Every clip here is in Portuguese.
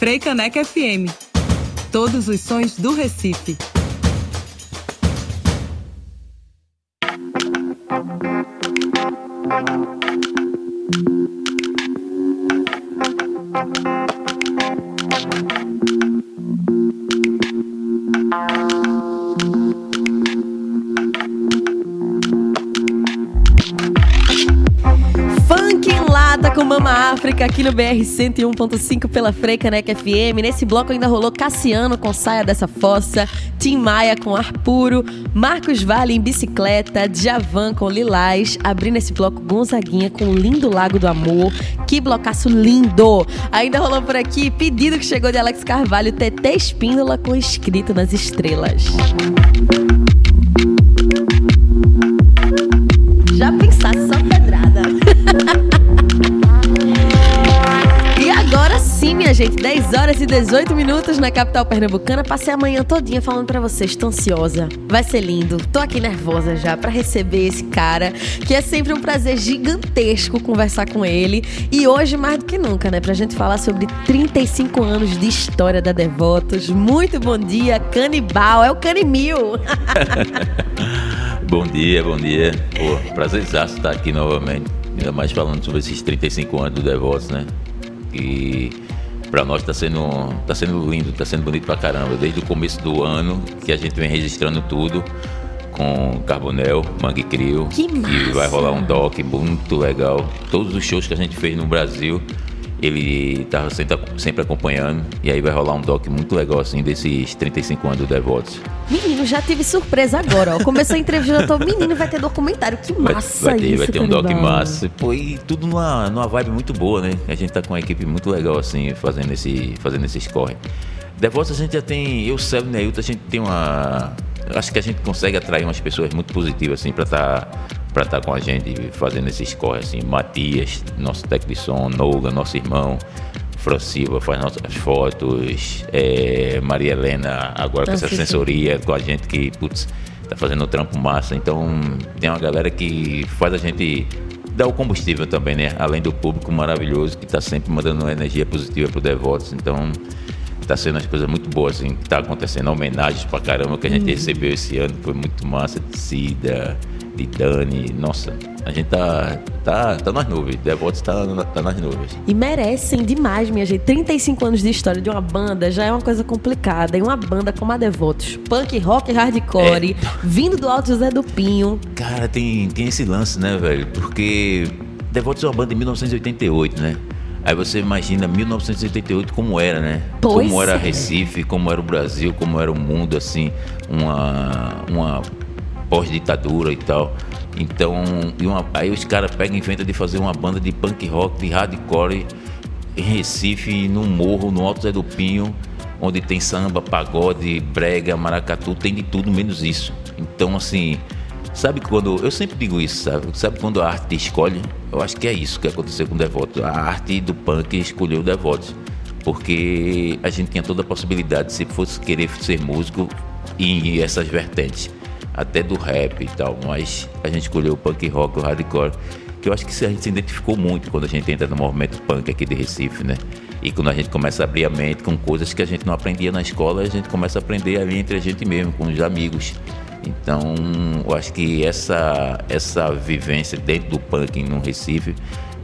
Freicaneca FM. Todos os sons do Recife. Aqui no BR 101.5 pela Freicaneca FM. Nesse bloco ainda rolou Cassiano com Saia dessa Fossa, Tim Maia com Ar Puro, Marcos Vale em bicicleta, Djavan com Lilás, abrindo esse bloco Gonzaguinha com Lindo Lago do Amor. Que blocaço lindo! Ainda rolou por aqui pedido que chegou de Alex Carvalho, TT Espíndola com Escrito nas Estrelas. Já gente. 10 horas e 18 minutos na capital pernambucana. Passei a manhã todinha falando para vocês. Tô ansiosa. Vai ser lindo. Tô aqui nervosa já para receber esse cara, que é sempre um prazer gigantesco conversar com ele. E hoje, mais do que nunca, né? Pra gente falar sobre 35 anos de história da Devotos. Muito bom dia, Canibal. É o Canimil. bom dia, bom dia. Pô, estar aqui novamente. Ainda mais falando sobre esses 35 anos do Devotos, né? E para nós está sendo, tá sendo lindo, está sendo bonito pra caramba. Desde o começo do ano que a gente vem registrando tudo com Carbonel, Mangue Crio. Que, que vai rolar um doc muito legal. Todos os shows que a gente fez no Brasil ele estava sempre, acompanhando. E aí vai rolar um doc muito legal, assim, desses 35 anos do Devotos. Menino, já tive surpresa agora, ó. Começou a entrevista, já tô, menino, vai ter documentário. Que massa vai, vai ter, isso, Vai ter um doc massa. Pô, e tudo numa, numa vibe muito boa, né? A gente tá com uma equipe muito legal, assim, fazendo esse, fazendo esses corre. Devotos a gente já tem, eu, Célio e Neilton, a gente tem uma... Acho que a gente consegue atrair umas pessoas muito positivas, assim, para estar tá para estar tá com a gente fazendo esses corres assim. Matias, nosso técnico de som, Noga, nosso irmão, Fran Silva faz nossas fotos, é, Maria Helena agora com essa sensoria com a gente que, putz, tá fazendo um trampo massa. Então tem uma galera que faz a gente dar o combustível também, né? Além do público maravilhoso que está sempre mandando uma energia positiva pro Devotos. Então tá sendo as coisas muito boas, assim, tá acontecendo homenagens pra caramba que a gente uhum. recebeu esse ano, foi muito massa, de Cida, de Dani, nossa, a gente tá, tá, tá nas nuvens, Devotos tá, tá nas nuvens. E merecem demais, minha gente. 35 anos de história de uma banda já é uma coisa complicada. E uma banda como a Devotos, punk, rock, hardcore, é. vindo do Alto José do Pinho. Cara, tem, tem esse lance, né, velho? Porque Devotos é uma banda de 1988, né? Aí você imagina 1988 como era, né? Pois como era é. Recife, como era o Brasil, como era o mundo, assim, uma, uma pós-ditadura e tal. Então, e uma, aí os caras pegam e inventam de fazer uma banda de punk rock, de hardcore em Recife, no morro, no Alto Zé do Pinho, onde tem samba, pagode, brega, maracatu, tem de tudo menos isso. Então, assim, sabe quando. Eu sempre digo isso, sabe? Sabe quando a arte escolhe? Eu acho que é isso que aconteceu com o Devoto. A arte do punk escolheu o Devoto. Porque a gente tinha toda a possibilidade, se fosse querer ser músico, em essas vertentes até do rap e tal, mas a gente escolheu o punk rock, o hardcore, que eu acho que a gente se identificou muito quando a gente entra no movimento punk aqui de Recife, né? E quando a gente começa a abrir a mente com coisas que a gente não aprendia na escola, a gente começa a aprender ali entre a gente mesmo, com os amigos. Então, eu acho que essa, essa vivência dentro do punk no Recife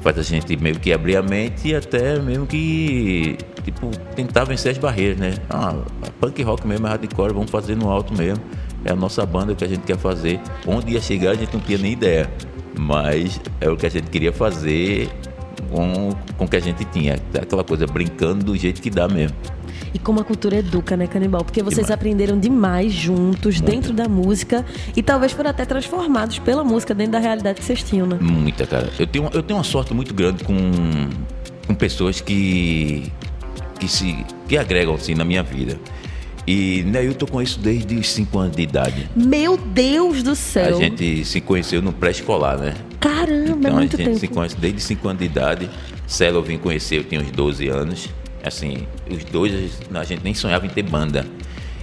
faz a gente meio que abrir a mente e até mesmo que tipo, tentar vencer as barreiras, né? Ah, punk rock mesmo é hardcore, vamos fazer no alto mesmo é a nossa banda que a gente quer fazer. Onde ia chegar a gente não tinha nem ideia, mas é o que a gente queria fazer com, com o que a gente tinha. Aquela coisa brincando do jeito que dá mesmo. E como a cultura educa, né, Canibal? Porque vocês demais. aprenderam demais juntos, Muito. dentro da música, e talvez foram até transformados pela música dentro da realidade que vocês tinham, né? Muita, cara. Eu tenho, eu tenho uma sorte muito grande com, com pessoas que, que se que agregam assim na minha vida. E Neilton com isso desde os 5 anos de idade. Meu Deus do céu! A gente se conheceu no pré-escolar, né? Caramba, então, é muito a gente tempo. se conhece desde 5 anos de idade. Celo eu vim conhecer, eu tinha uns 12 anos. Assim, os dois, a gente nem sonhava em ter banda.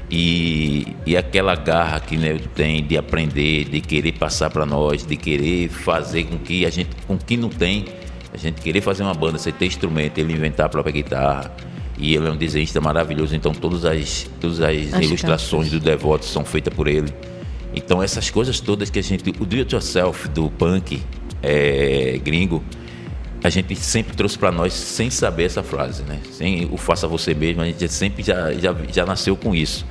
E, e aquela garra que Neilton tem de aprender, de querer passar para nós, de querer fazer com que a gente, com que não tem, a gente querer fazer uma banda, você ter instrumento, ele inventar a própria guitarra E ele é um desenhista maravilhoso, então todas as, todas as, ilustrações do Devoto são feitas por ele. Então essas coisas todas que a gente. O do it yourself do punk é, gringo, a gente sempre trouxe para nós sem saber essa frase, né? Sem o faça você mesmo, a gente sempre já, já, já nasceu com isso.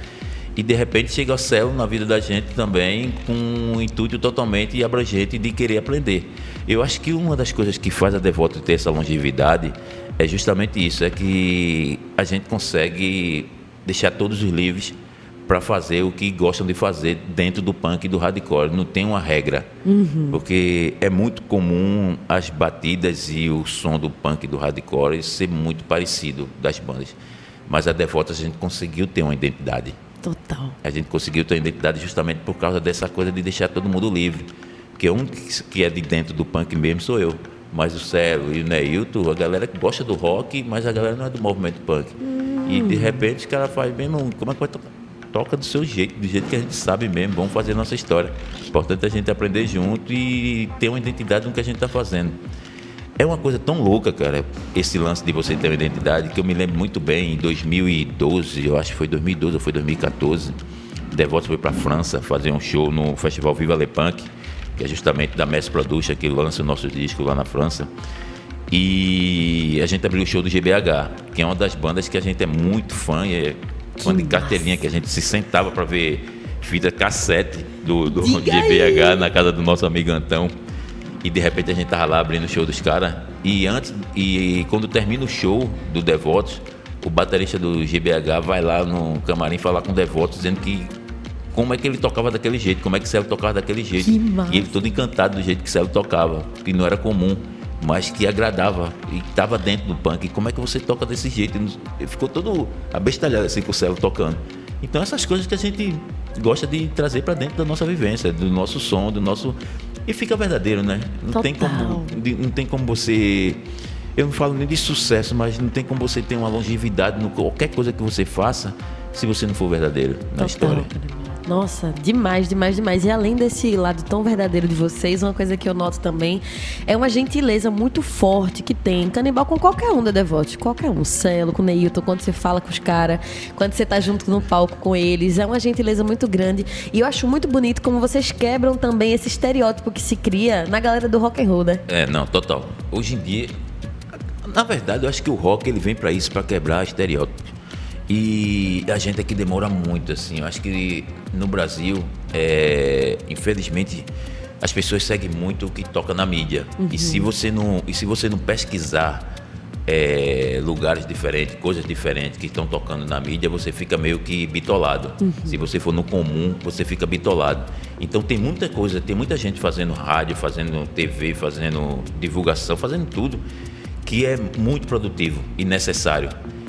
E de repente chega o céu na vida da gente também com um intuito totalmente abrangente de querer aprender. Eu acho que uma das coisas que faz a Devoto ter essa longevidade é justamente isso, é que a gente consegue deixar todos os livros para fazer o que gostam de fazer dentro do punk e do hardcore. Não tem uma regra, uhum. porque é muito comum as batidas e o som do punk e do hardcore ser muito parecido das bandas. Mas a Devotas a gente conseguiu ter uma identidade. Total. A gente conseguiu ter uma identidade justamente por causa dessa coisa de deixar todo mundo livre. Porque um que é de dentro do punk mesmo sou eu. Mas o Celo e o Neilton, a galera que gosta do rock, mas a galera não é do movimento punk. Hum. E de repente os caras fazem mesmo. Como é que vai tocar? Toca do seu jeito, do jeito que a gente sabe mesmo. Vamos fazer nossa história. Importante a gente aprender junto e ter uma identidade no que a gente está fazendo. É uma coisa tão louca, cara, esse lance de você ter uma identidade, que eu me lembro muito bem, em 2012, eu acho que foi 2012 ou foi 2014, Devoto foi para a França fazer um show no Festival Viva Le Punk que é justamente da Mestre Production, que lança o nosso disco lá na França. E a gente abriu o show do GBH, que é uma das bandas que a gente é muito fã, e é fã de carteirinha, que a gente se sentava para ver fita cassete do, do GBH aí. na casa do nosso amigo Antão. E de repente a gente tava lá abrindo o show dos caras. E antes, e quando termina o show do Devotos, o baterista do GBH vai lá no camarim falar com o Devotos, dizendo que como é que ele tocava daquele jeito, como é que Celo tocava daquele jeito. E ele todo encantado do jeito que Celo tocava, que não era comum, mas que agradava e estava dentro do punk. E como é que você toca desse jeito? Ele ficou todo abestalhado assim com o Celo tocando. Então essas coisas que a gente gosta de trazer para dentro da nossa vivência, do nosso som, do nosso e fica verdadeiro, né? Não Total. tem como não tem como você eu não falo nem de sucesso, mas não tem como você ter uma longevidade no qualquer coisa que você faça se você não for verdadeiro na Total. história. Nossa, demais, demais, demais. E além desse lado tão verdadeiro de vocês, uma coisa que eu noto também é uma gentileza muito forte que tem canibal com qualquer um da Devote, qualquer um. Celo, com Neilton, quando você fala com os caras, quando você tá junto no palco com eles. É uma gentileza muito grande. E eu acho muito bonito como vocês quebram também esse estereótipo que se cria na galera do rock and roll, né? É, não, total. Hoje em dia, na verdade, eu acho que o rock ele vem para isso, para quebrar estereótipos. E a gente aqui demora muito, assim. Eu acho que no Brasil, é, infelizmente, as pessoas seguem muito o que toca na mídia. Uhum. E se você não, e se você não pesquisar é, lugares diferentes, coisas diferentes que estão tocando na mídia, você fica meio que bitolado. Uhum. Se você for no comum, você fica bitolado. Então tem muita coisa, tem muita gente fazendo rádio, fazendo TV, fazendo divulgação, fazendo tudo que é muito produtivo e necessário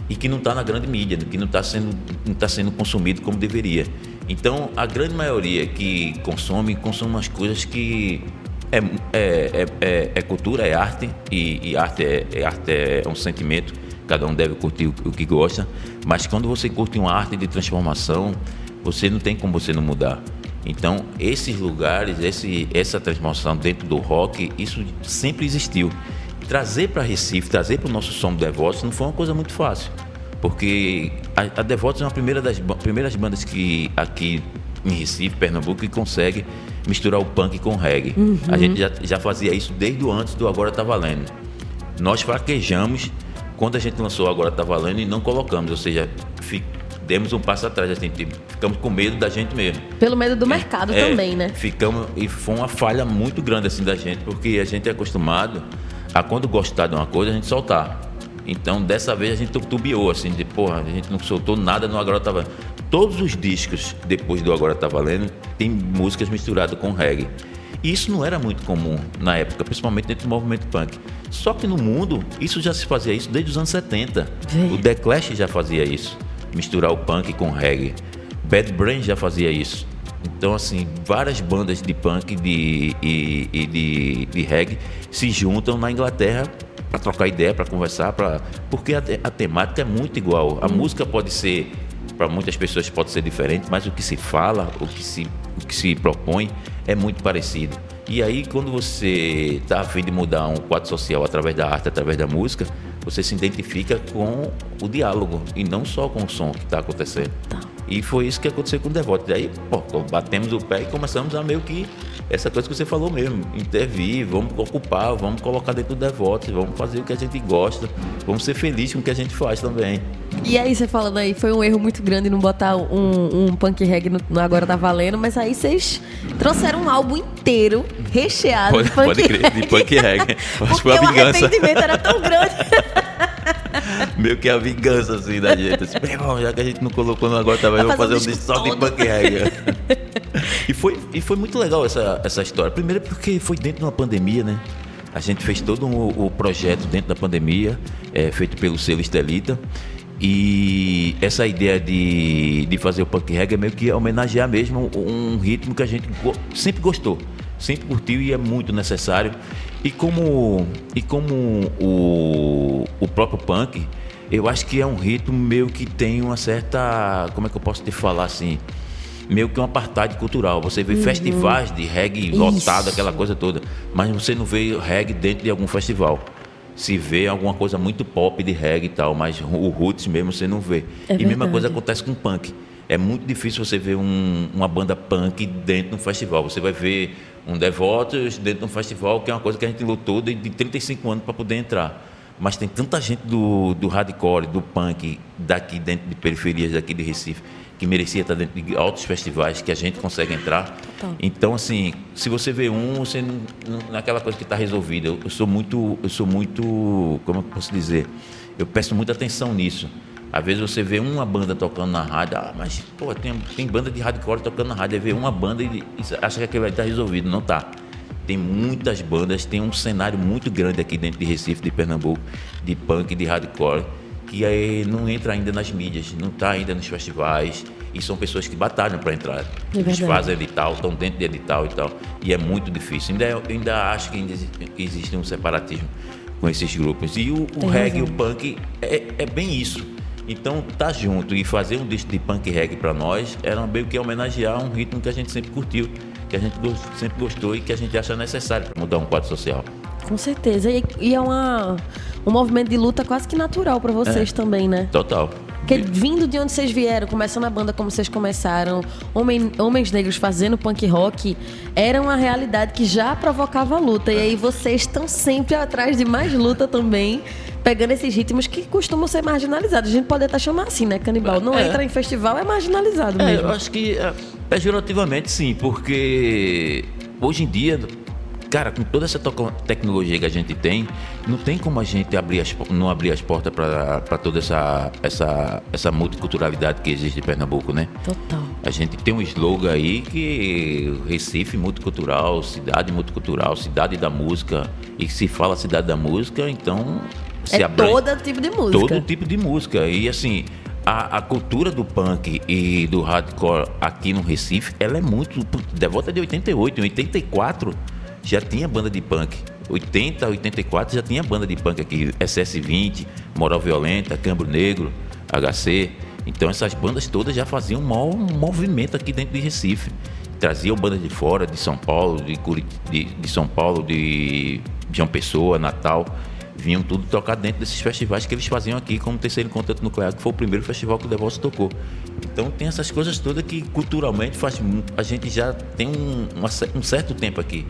e que não está na grande mídia, que não está sendo, tá sendo consumido como deveria. Então, a grande maioria que consome, consome umas coisas que é, é, é, é cultura, é arte, e, e arte, é, é, arte é um sentimento, cada um deve curtir o, o que gosta, mas quando você curte uma arte de transformação, você não tem como você não mudar. Então, esses lugares, esse, essa transformação dentro do rock, isso sempre existiu trazer para Recife, trazer para o nosso som Devotos não foi uma coisa muito fácil. Porque a, a Devotos é uma primeira das primeiras bandas que aqui em Recife, Pernambuco, que consegue misturar o punk com o reggae. Uhum. A gente já, já fazia isso desde o antes do Agora Tá Valendo. Nós fraquejamos quando a gente lançou Agora Tá Valendo e não colocamos, ou seja, demos um passo atrás, a gente ficamos com medo da gente mesmo. Pelo medo do mercado é, também, né? Ficamos, e foi uma falha muito grande assim da gente, porque a gente é acostumado a quando gostar de uma coisa, a gente soltar. Então, dessa vez a gente tubiou, assim, de porra, a gente não soltou nada no Agora Tá Valendo. Todos os discos depois do Agora Tá Valendo tem músicas misturadas com reggae. E isso não era muito comum na época, principalmente dentro do movimento punk. Só que no mundo, isso já se fazia isso desde os anos 70. O The Clash já fazia isso, misturar o punk com reggae. Bad Brain já fazia isso. Então, assim, várias bandas de punk de, e, e de, de reggae se juntam na Inglaterra para trocar ideia, para conversar, pra, porque a, a, temática é muito igual. A hum. música pode ser, para muitas pessoas pode ser diferente, mas o que se fala, o que se, o que se propõe é muito parecido. E aí, quando você está a fim de mudar um quadro social através da arte, através da música, você se identifica com o diálogo e não só com o som que está acontecendo. Tá. E foi isso que aconteceu com o Devoto. Daí, pô, batemos o pé e começamos a meio que essa coisa que você falou mesmo, intervir, vamos ocupar, vamos colocar dentro do Devoto, vamos fazer o que a gente gosta, vamos ser felizes com o que a gente faz também. E aí, você falando aí, foi um erro muito grande não botar um, um punk reggae no, no Agora Tá Valendo, mas aí vocês trouxeram um álbum inteiro, recheado Pode, de punk pode crer, reggae. de punk reggae. Acho que foi a o arrependimento era tão grande. Meio que a vingança, assim, da gente. Assim, irmão, já que a gente não colocou no agora, tá, Vai vamos fazer um disco só de punk e, foi, e foi muito legal essa, essa história. Primeiro porque foi dentro de uma pandemia, né? A gente fez todo o, o projeto dentro da pandemia, é, feito pelo selo Estelita. E essa ideia de, de fazer o punk reggae é meio que homenagear mesmo um ritmo que a gente sempre gostou, sempre curtiu e é muito necessário. E como, e como o, o próprio punk, eu acho que é um ritmo meio que tem uma certa. Como é que eu posso te falar assim? Meio que um apartheid cultural. Você vê festivais de reggae lotado, Isso. aquela coisa toda, mas você não vê reggae dentro de algum festival. Se vê alguma coisa muito pop de reggae e tal, mas o roots mesmo você não vê. É e a mesma coisa acontece com punk. É muito difícil você ver um- uma banda punk dentro de um festival. Você vai ver um Devotos dentro de um festival, que é uma coisa que a gente lutou de, de 35 anos para poder entrar. Mas tem tanta gente do, do hardcore, do punk, daqui dentro de periferias daqui de Recife, que merecia estar dentro de altos festivais que a gente consegue entrar. Total. Então, assim, se você vê um, você não, não, naquela coisa que está resolvida. Eu, eu sou muito, eu sou muito, como eu posso dizer? Eu presto muita atenção nisso. Às vezes você vê uma banda tocando na rádio, ah, mas pô, tem, tem banda de hardcore tocando na rádio, aí vê uma banda e, e acha que aquilo vai estar resolvido. Não tá. Tem muitas bandas, tem um cenário muito grande aqui dentro de Recife, de Pernambuco, de punk, de hardcore, que aí não entra ainda nas mídias, não está ainda nos festivais. E são pessoas que batalham para entrar. Eles verdade. fazem edital, estão dentro de edital e tal. E é muito difícil. Ainda, eu ainda acho que ainda exi- existe um separatismo com esses grupos. E o, o reggae e o punk é, é bem isso. Então, tá junto e fazer um disco de punk reggae para nós era meio que homenagear um ritmo que a gente sempre curtiu, que a gente sempre gostou e que a gente acha necessário para mudar um quadro social. Com certeza. E, e é uma, um movimento de luta quase que natural pra vocês É. também, né? Total. Porque vindo de onde vocês vieram, começando a banda como vocês começaram, homem- homens negros fazendo punk rock, era uma realidade que já provocava luta. E aí vocês estão sempre atrás de mais luta também, pegando esses ritmos que costumam ser marginalizados. A gente pode até chamar assim, né? Canibal. Não É. entra em festival, é marginalizado É, mesmo. eu acho que é, pejorativamente sim, porque hoje em dia, cara, com toda essa tecnologia que a gente tem, não tem como a gente abrir as, não abrir as portas para toda essa, essa, essa multiculturalidade que existe em Pernambuco, né? Total. A gente tem um slogan aí que Recife multicultural, cidade multicultural, cidade da música. E se fala cidade da música, então se É abrange todo tipo de música. todo tipo de música. E assim, a, a cultura do punk e do hardcore aqui no Recife, ela é muito. Devota de 88, em 84 já tinha banda de punk. 80, 84 já tinha banda de punk aqui. SS20, Moral Violenta, Cambro Negro, HC. Então essas bandas todas já faziam um maior movimento aqui dentro de Recife. Traziam bandas de fora, de São Paulo, de, Curit- de, de São Paulo, de João Pessoa, Natal vinham tudo tocar dentro desses festivais que eles faziam aqui, como o Terceiro Encontro Nuclear, que foi o primeiro festival que o Devoto tocou. Então tem essas coisas todas que culturalmente faz, a gente já tem um, um certo tempo aqui,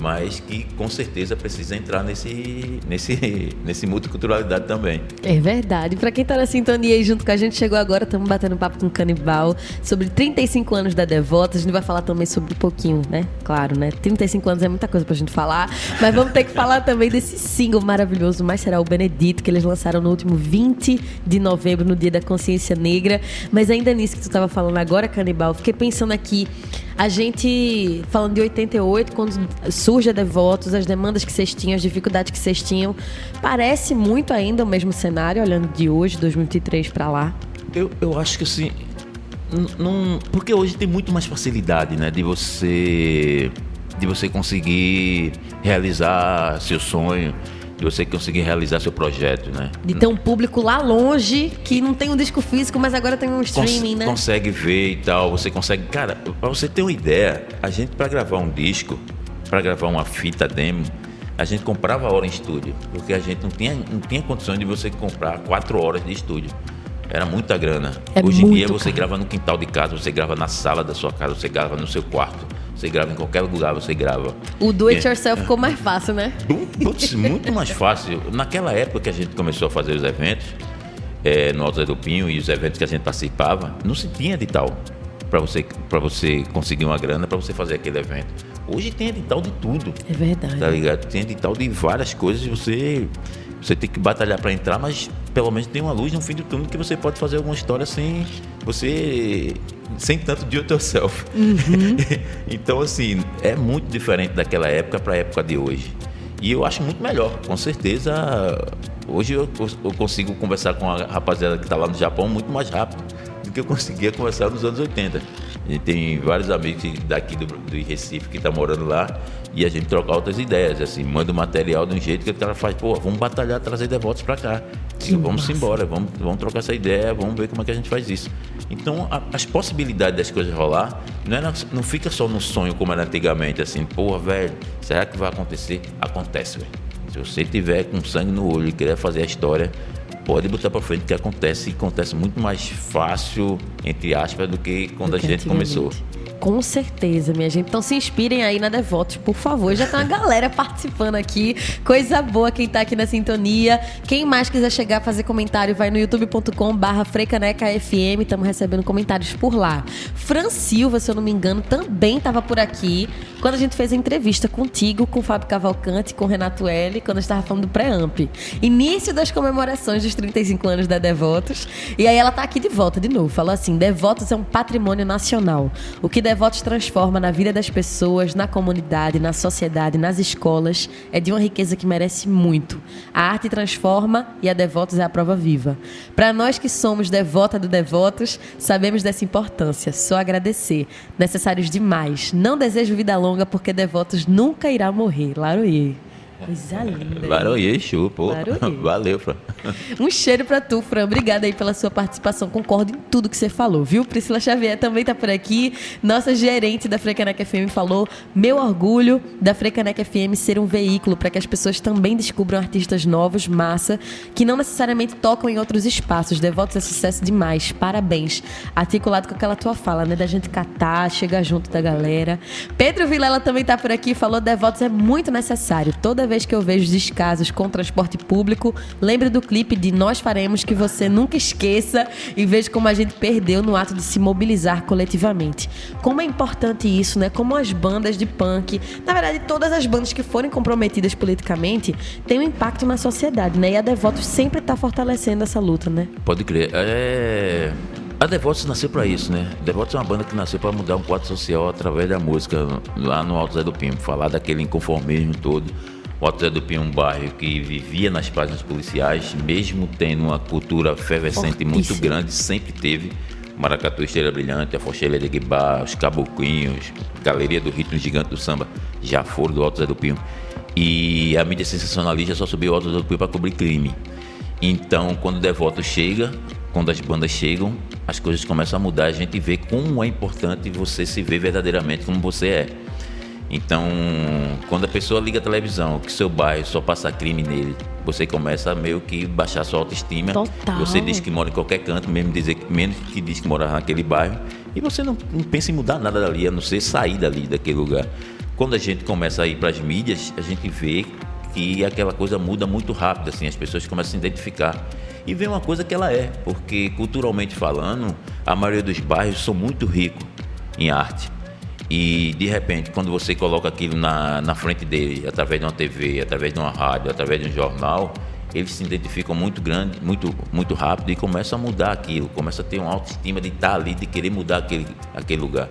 mas que com certeza precisa entrar nesse, nesse, nesse multiculturalidade também. É verdade. Pra quem tá na sintonia aí junto com a gente, chegou agora, estamos batendo papo com o Canibal sobre 35 anos da Devota. A gente vai falar também sobre um pouquinho, né? Claro, né? 35 anos é muita coisa pra gente falar, mas vamos ter que falar também desse single maravilhoso, Mas Será o Benedito, que eles lançaram no último 20 de novembro, no Dia da Consciência Negra. Mas ainda nisso que tu tava falando agora, Canibal, fiquei pensando aqui, a gente, falando de 88, quando surge a Devotos, as demandas que vocês tinham, as dificuldades que vocês tinham, parece muito ainda o mesmo cenário, olhando de hoje, 2023 pra lá. Eu, eu acho que assim. Não, porque hoje tem muito mais facilidade, né? De você. De você conseguir realizar seu sonho, de você conseguir realizar seu projeto, né? De ter um público lá longe que não tem um disco físico, mas agora tem um Cons- streaming, né? Consegue ver e tal, você consegue. Cara, pra você ter uma ideia, a gente pra gravar um disco, pra gravar uma fita demo, a gente comprava hora em estúdio, porque a gente não tinha, não tinha condições de você comprar quatro horas de estúdio. Era muita grana. É Hoje em dia você caro. grava no quintal de casa, você grava na sala da sua casa, você grava no seu quarto, você grava em qualquer lugar, você grava. O do it É. yourself ficou mais fácil, né? Putz, muito mais fácil. Naquela época que a gente começou a fazer os eventos, é, no Alto do Pinho, e os eventos que a gente participava, não se tinha edital para você, pra você conseguir uma grana para você fazer aquele evento. Hoje tem edital de tudo, É verdade. tá ligado? Tem edital de várias coisas e você, você tem que batalhar para entrar, mas pelo menos tem uma luz no fim do túnel que você pode fazer alguma história sem você. Sem tanto de yourself. então, assim, é muito diferente daquela época para a época de hoje. E eu acho muito melhor, com certeza. Hoje eu, eu consigo conversar com a rapaziada que está lá no Japão muito mais rápido do que eu conseguia conversar nos anos 80. A gente tem vários amigos daqui do, do Recife que estão morando lá e a gente troca outras ideias, assim, manda o material de um jeito que o cara faz, pô, vamos batalhar, trazer devotos para cá. Vamos massa. embora, vamos, vamos trocar essa ideia, vamos ver como é que a gente faz isso. Então, a- as possibilidades das coisas rolar não, é na- não fica só no sonho como era antigamente, assim, porra, velho, será que vai acontecer? Acontece, velho. Se você tiver com sangue no olho e querer fazer a história, pode botar para frente que acontece e acontece muito mais fácil, entre aspas, do que quando Do a gente começou. Com certeza, minha gente. Então se inspirem aí na Devotos, por favor. Já tem uma galera participando aqui. Coisa boa quem tá aqui na sintonia. Quem mais quiser chegar, fazer comentário, vai no youtube.com barra FM. Estamos recebendo comentários por lá. Fran Silva, se eu não me engano, também estava por aqui. Quando a gente fez a entrevista contigo, com o Fábio Cavalcante, com o Renato L, quando a gente estava falando do pré-amp. Início das comemorações dos 35 anos da Devotos. E aí ela tá aqui de volta de novo. Falou assim: Devotos é um patrimônio nacional. O que Devotos transforma na vida das pessoas, na comunidade, na sociedade, nas escolas, é de uma riqueza que merece muito. A arte transforma e a Devotos é a prova viva. Para nós que somos devota do Devotos, sabemos dessa importância. Só agradecer. Necessários demais. Não desejo vida longa porque Devotos nunca irá morrer. Laroie. Coisa linda. Laroye, show, pô. Valeu, Fran. Um cheiro pra tu, Fran. Obrigada aí pela sua participação. Concordo em tudo que você falou, viu? Priscila Xavier também tá por aqui. Nossa gerente da Frecaneca FM falou: meu orgulho da Frecaneca FM ser um veículo para que as pessoas também descubram artistas novos, massa, que não necessariamente tocam em outros espaços. Devotos é sucesso demais. Parabéns. Articulado com aquela tua fala, né? Da gente catar, chegar junto da galera. Pedro Vilela também tá por aqui, falou: Devotos é muito necessário. Toda vez que eu vejo descasos com transporte público, lembre do clipe de Nós Faremos que você nunca esqueça e veja como a gente perdeu no ato de se mobilizar coletivamente. Como é importante isso, né? Como as bandas de punk, na verdade, todas as bandas que forem comprometidas politicamente, têm um impacto na sociedade, né? E a Devotos sempre tá fortalecendo essa luta, né? Pode crer. É... A Devotos nasceu para isso, né? Devotos é uma banda que nasceu para mudar um quadro social através da música lá no Alto Zé do Pinho, falar daquele inconformismo todo. O Zé do Pinho um bairro que vivia nas páginas policiais, mesmo tendo uma cultura efervescente muito grande, sempre teve. Maracatu Estrela Brilhante, a Focheira de Guibá, os Caboclinhos, Galeria do Ritmo Gigante do Samba, já foram do Alto Zé do Pinho. E a mídia sensacionalista só subiu o Alto Zé do Pinho para cobrir crime. Então, quando o devoto chega, quando as bandas chegam, as coisas começam a mudar. A gente vê como é importante você se ver verdadeiramente como você é. Então, quando a pessoa liga a televisão, que seu bairro só passa crime nele, você começa a meio que baixar sua autoestima. Total. Você diz que mora em qualquer canto, mesmo dizer que menos que diz que mora naquele bairro, e você não, não pensa em mudar nada dali, a não ser sair dali daquele lugar. Quando a gente começa a ir para as mídias, a gente vê que aquela coisa muda muito rápido, assim, as pessoas começam a se identificar. E vê uma coisa que ela é, porque culturalmente falando, a maioria dos bairros são muito ricos em arte. E de repente, quando você coloca aquilo na, na frente dele, através de uma TV, através de uma rádio, através de um jornal, eles se identificam muito grande, muito, muito rápido e começam a mudar aquilo, começam a ter uma autoestima de estar ali, de querer mudar aquele, aquele lugar.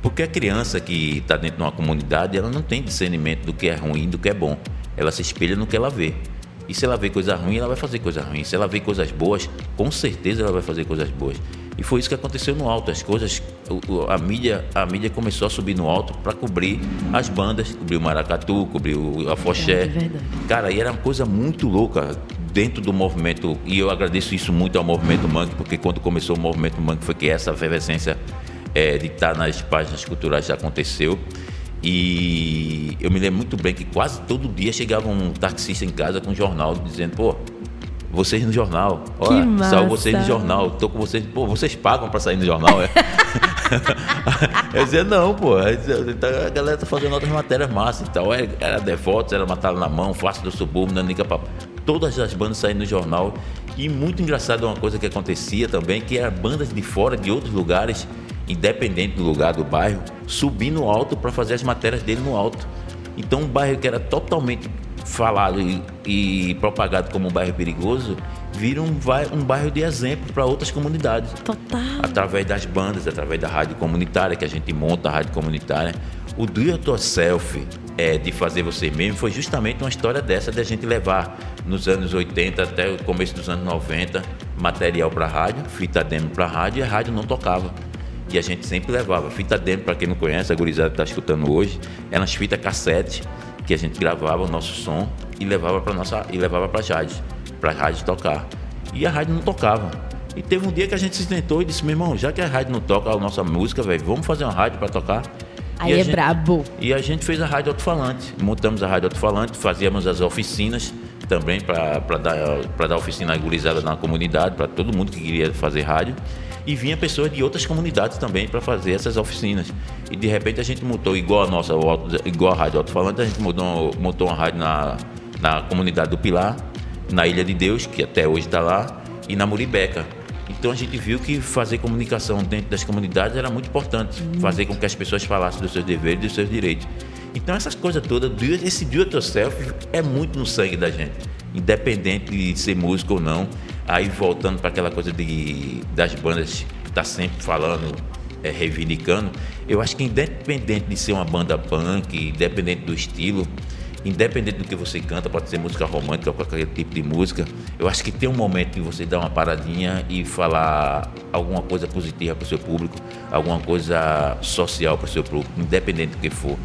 Porque a criança que está dentro de uma comunidade, ela não tem discernimento do que é ruim e do que é bom. Ela se espelha no que ela vê. E se ela vê coisa ruim, ela vai fazer coisa ruim. Se ela vê coisas boas, com certeza ela vai fazer coisas boas. E foi isso que aconteceu no alto. As coisas, a mídia, a mídia começou a subir no alto para cobrir as bandas, cobrir o maracatu, cobrir o afoxé. Verdade, verdade. Cara, e era uma coisa muito louca dentro do movimento. E eu agradeço isso muito ao movimento Mangue, porque quando começou o movimento Mangue foi que essa efervescência é, de estar nas páginas culturais já aconteceu. E eu me lembro muito bem que quase todo dia chegava um taxista em casa com um jornal dizendo, pô, vocês no jornal. Olha, salvo vocês no jornal. Tô com vocês. Pô, vocês pagam para sair no jornal, é? eu dizia, não, pô. A galera tá fazendo outras matérias massas e tal. É, era Devotos, era Matado na Mão, Face do Subúrbio, Nanica Papo. Todas as bandas saindo no jornal. E muito engraçado uma coisa que acontecia também, que eram bandas de fora, de outros lugares, independente do lugar do bairro, subindo alto para fazer as matérias dele no alto. Então um bairro que era totalmente falado e, e, propagado como um bairro perigoso, vira um, um bairro de exemplo para outras comunidades. Total. Através das bandas, através da rádio comunitária, que a gente monta a rádio comunitária. O Do It Yourself, é, de fazer você mesmo, foi justamente uma história dessa, de a gente levar nos anos 80 até o começo dos anos 90 material para rádio, fita demo para rádio, e a rádio não tocava. E a gente sempre levava. Fita demo, para quem não conhece, a gurizada está escutando hoje, eram as fitas cassete que a gente gravava o nosso som e levava para nossa e levava para rádios, para a rádio tocar. E a rádio não tocava. E teve um dia que a gente se tentou e disse: "Meu irmão, já que a rádio não toca a nossa música, velho, vamos fazer uma rádio para tocar". Aí é gente, brabo. E a gente fez a rádio alto-falante. Montamos a rádio alto-falante, fazíamos as oficinas também para dar, dar oficina gurizada na comunidade, para todo mundo que queria fazer rádio e vinha pessoas de outras comunidades também para fazer essas oficinas. E de repente a gente montou, igual a nossa, igual a Rádio Alto Falante, a gente montou, montou uma rádio na, na comunidade do Pilar, na Ilha de Deus, que até hoje está lá, e na Muribeca. Então a gente viu que fazer comunicação dentro das comunidades era muito importante, fazer com que as pessoas falassem dos seus deveres e dos seus direitos. Então essas coisas todas, esse do it yourself é muito no sangue da gente, independente de ser músico ou não. Aí voltando para aquela coisa de, das bandas que tá sempre falando, é, reivindicando, eu acho que independente de ser uma banda punk, independente do estilo, independente do que você canta, pode ser música romântica ou qualquer tipo de música, eu acho que tem um momento de você dar uma paradinha e falar alguma coisa positiva para o seu público, alguma coisa social para o seu público, independente do que for.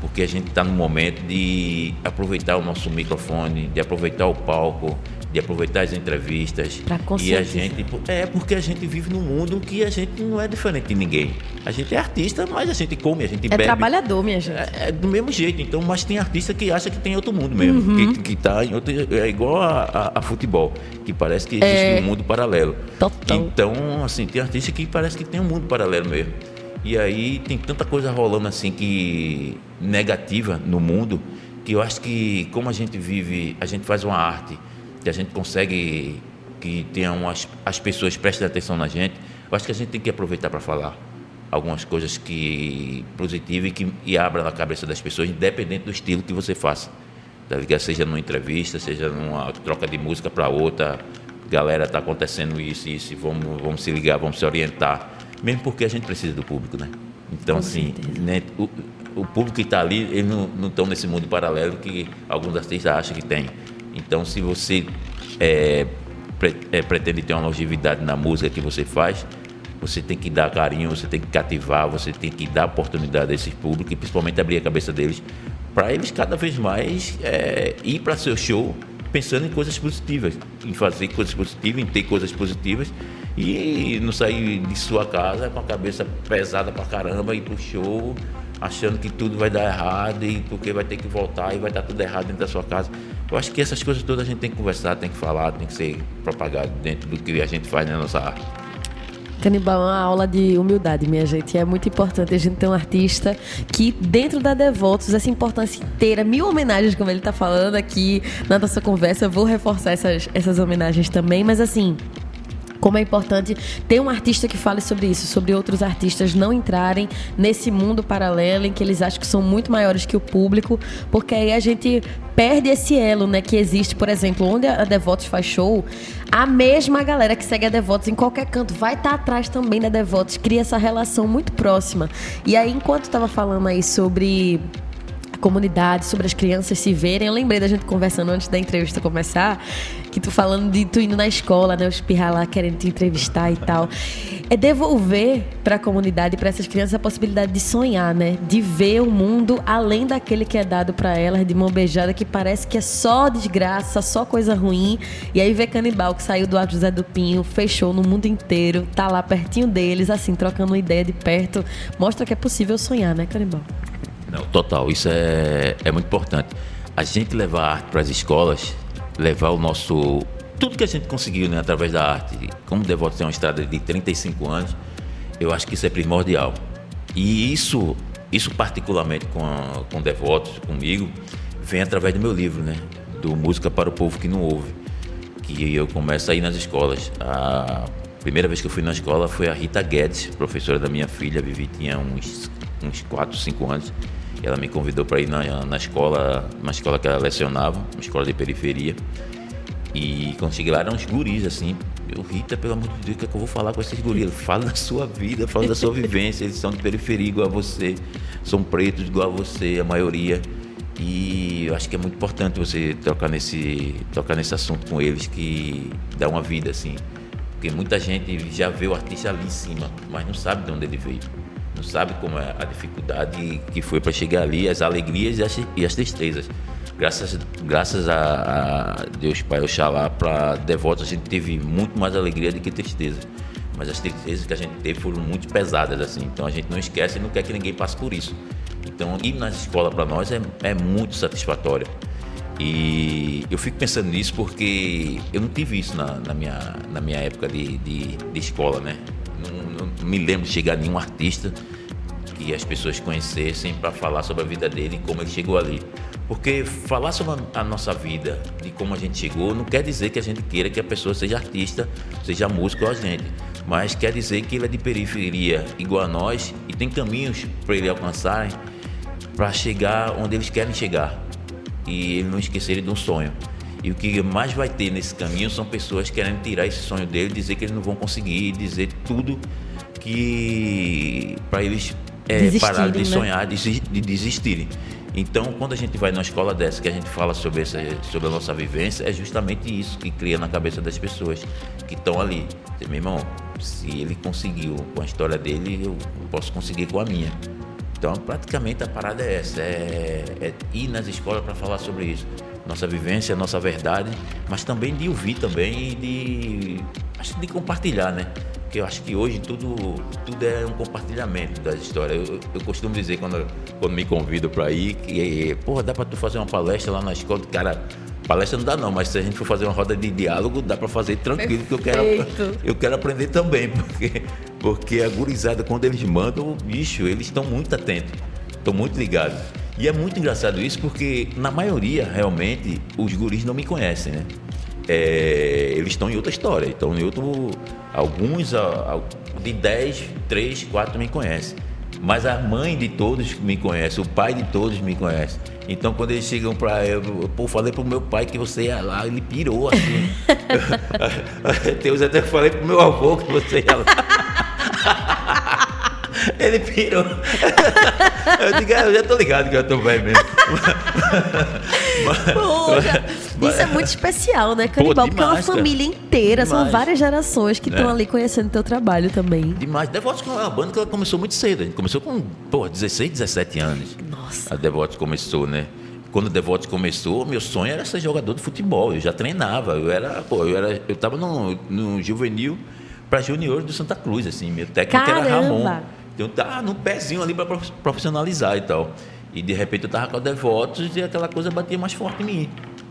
Porque a gente está no momento de aproveitar o nosso microfone, de aproveitar o palco, de aproveitar as entrevistas. Pra e a gente é porque a gente vive num mundo que a gente não é diferente de ninguém. A gente é artista, mas a gente come, a gente é bebe. É trabalhador, minha gente. É, é, do mesmo jeito. Então, mas tem artista que acha que tem outro mundo mesmo, uhum. que, que tá em outro, é igual a, a, a, futebol, que parece que existe é... um mundo paralelo. Total. Então, assim, tem artista que parece que tem um mundo paralelo mesmo. E aí tem tanta coisa rolando assim que negativa no mundo que eu acho que como a gente vive, a gente faz uma arte que a gente consegue que tenham as, as pessoas prestem atenção na gente, eu acho que a gente tem que aproveitar para falar algumas coisas que positivas e que e abra na cabeça das pessoas, independente do estilo que você faça. Seja numa entrevista, seja numa troca de música para outra, galera, está acontecendo isso e isso, vamos, vamos se ligar, vamos se orientar, mesmo porque a gente precisa do público, né? Então, Com assim, né, o, o, público que está ali, eles não estão nesse mundo paralelo que alguns artistas acham que tem. Então, se você é, pre, é, pretende ter uma longevidade na música que você faz, você tem que dar carinho, você tem que cativar, você tem que dar oportunidade a esse público e principalmente abrir a cabeça deles para eles cada vez mais é, ir para seu show pensando em coisas positivas, em fazer coisas positivas, em ter coisas positivas e não sair de sua casa com a cabeça pesada pra caramba e pro show achando que tudo vai dar errado e porque vai ter que voltar e vai dar tudo errado dentro da sua casa. Eu acho que essas coisas todas a gente tem que conversar, tem que falar, tem que ser propagado dentro do que a gente faz na nossa arte. Canibal é uma aula de humildade, minha gente. É muito importante a gente ter um artista que, dentro da Devotos, essa importância inteira, mil homenagens, como ele está falando aqui na nossa conversa. Eu vou reforçar essas, essas homenagens também, mas assim, como é importante ter um artista que fale sobre isso, sobre outros artistas não entrarem nesse mundo paralelo em que eles acham que são muito maiores que o público, porque aí a gente perde esse elo, né, que existe, por exemplo, onde a Devotos faz show, a mesma galera que segue a Devotos em qualquer canto vai estar tá atrás também da Devotos, cria essa relação muito próxima. E aí, enquanto estava falando aí sobre comunidade, sobre as crianças se verem. Eu lembrei da gente conversando antes da entrevista começar, que tu falando de tu indo na escola, né, os pirra lá querendo te entrevistar e tal. É devolver para a comunidade, para essas crianças a possibilidade de sonhar, né? De ver o mundo além daquele que é dado para elas de mão beijada, que parece que é só desgraça, só coisa ruim. E aí ver Canibal que saiu do Alto José do Pinho, fechou no mundo inteiro, tá lá pertinho deles, assim, trocando uma ideia de perto, mostra que é possível sonhar, né, Canibal? Não, total, isso é, é muito importante. A gente levar a arte para as escolas, levar o nosso. Tudo que a gente conseguiu né, através da arte, como Devoto tem uma estrada de 35 anos, eu acho que isso é primordial. E isso, isso particularmente com, com Devotos, comigo, vem através do meu livro, né? Do Música para o Povo que Não Ouve. Que eu começo a ir nas escolas. A primeira vez que eu fui na escola foi a Rita Guedes, professora da minha filha. Vivi tinha uns, uns 4, 5 anos. Ela me convidou para ir na, na escola, uma escola que ela lecionava, uma escola de periferia. E cheguei lá, eram uns guris, assim. Eu, Rita, pelo amor de Deus, o que, é que eu vou falar com esses guris? Fala da sua vida, fala da sua vivência. Eles são de periferia igual a você, são pretos igual a você, a maioria. E eu acho que é muito importante você tocar nesse, tocar nesse assunto com eles, que dá uma vida, assim. Porque muita gente já vê o artista ali em cima, mas não sabe de onde ele veio não sabe como é a dificuldade que foi para chegar ali, as alegrias e as, e as tristezas. Graças, graças a, a Deus Pai Oxalá, para devotos a gente teve muito mais alegria do que tristeza. Mas as tristezas que a gente teve foram muito pesadas, assim. Então a gente não esquece e não quer que ninguém passe por isso. Então ir na escola para nós é, é muito satisfatório. E eu fico pensando nisso porque eu não tive isso na, na minha, na minha época de, de, de escola, né? Não, não, me lembro de chegar nenhum artista que as pessoas conhecessem para falar sobre a vida dele e como ele chegou ali. Porque falar sobre a nossa vida, de como a gente chegou, não quer dizer que a gente queira que a pessoa seja artista, seja músico ou a gente. Mas quer dizer que ele é de periferia igual a nós e tem caminhos para ele alcançarem para chegar onde eles querem chegar. E ele não esquecer de um sonho. E o que mais vai ter nesse caminho são pessoas querendo tirar esse sonho dele, dizer que eles não vão conseguir, dizer tudo que para eles é, parar de né? sonhar, de, de desistirem. Então, quando a gente vai numa escola dessa, que a gente fala sobre, essa, sobre a nossa vivência, é justamente isso que cria na cabeça das pessoas que estão ali. Dizer, meu irmão, se ele conseguiu com a história dele, eu posso conseguir com a minha. Então, praticamente a parada é essa: é, é ir nas escolas para falar sobre isso nossa vivência, nossa verdade, mas também de ouvir também e de, acho de compartilhar, né? Porque eu acho que hoje tudo, tudo é um compartilhamento das histórias. Eu, eu costumo dizer quando, quando me convido para ir que, porra, dá para tu fazer uma palestra lá na escola, cara, palestra não dá não, mas se a gente for fazer uma roda de diálogo, dá para fazer tranquilo, porque eu quero, eu quero aprender também, porque, porque a gurizada, quando eles mandam, bicho, eles estão muito atentos, estão muito ligados. E é muito engraçado isso porque, na maioria, realmente, os guris não me conhecem, né? É, eles estão em outra história, estão em outro. Alguns, de 10, 3, 4 me conhecem. Mas a mãe de todos me conhece, o pai de todos me conhece. Então quando eles chegam para eu, pô, falei pro meu pai que você ia lá, ele pirou assim. Deus até falei pro meu avô que você ia lá. Ele pirou. Eu digo, ah, eu já tô ligado que eu tô velho mesmo. Porra, isso é muito especial, né, Canibal? Pô, demais, porque é uma família inteira, demais. são várias gerações que estão é. ali conhecendo o teu trabalho também. Demais. Devotos é uma banda que ela começou muito cedo. A gente começou com, pô, 16, 17 anos. Nossa. A Devotos começou, né? Quando o Devotos começou, meu sonho era ser jogador de futebol. Eu já treinava. Eu era, pô, eu era, eu tava no, no juvenil para junior do Santa Cruz, assim. Meu técnico Caramba. era Ramon. Então tá num pezinho ali para profissionalizar e tal. E de repente eu tava com a Devotos e aquela coisa batia mais forte em mim.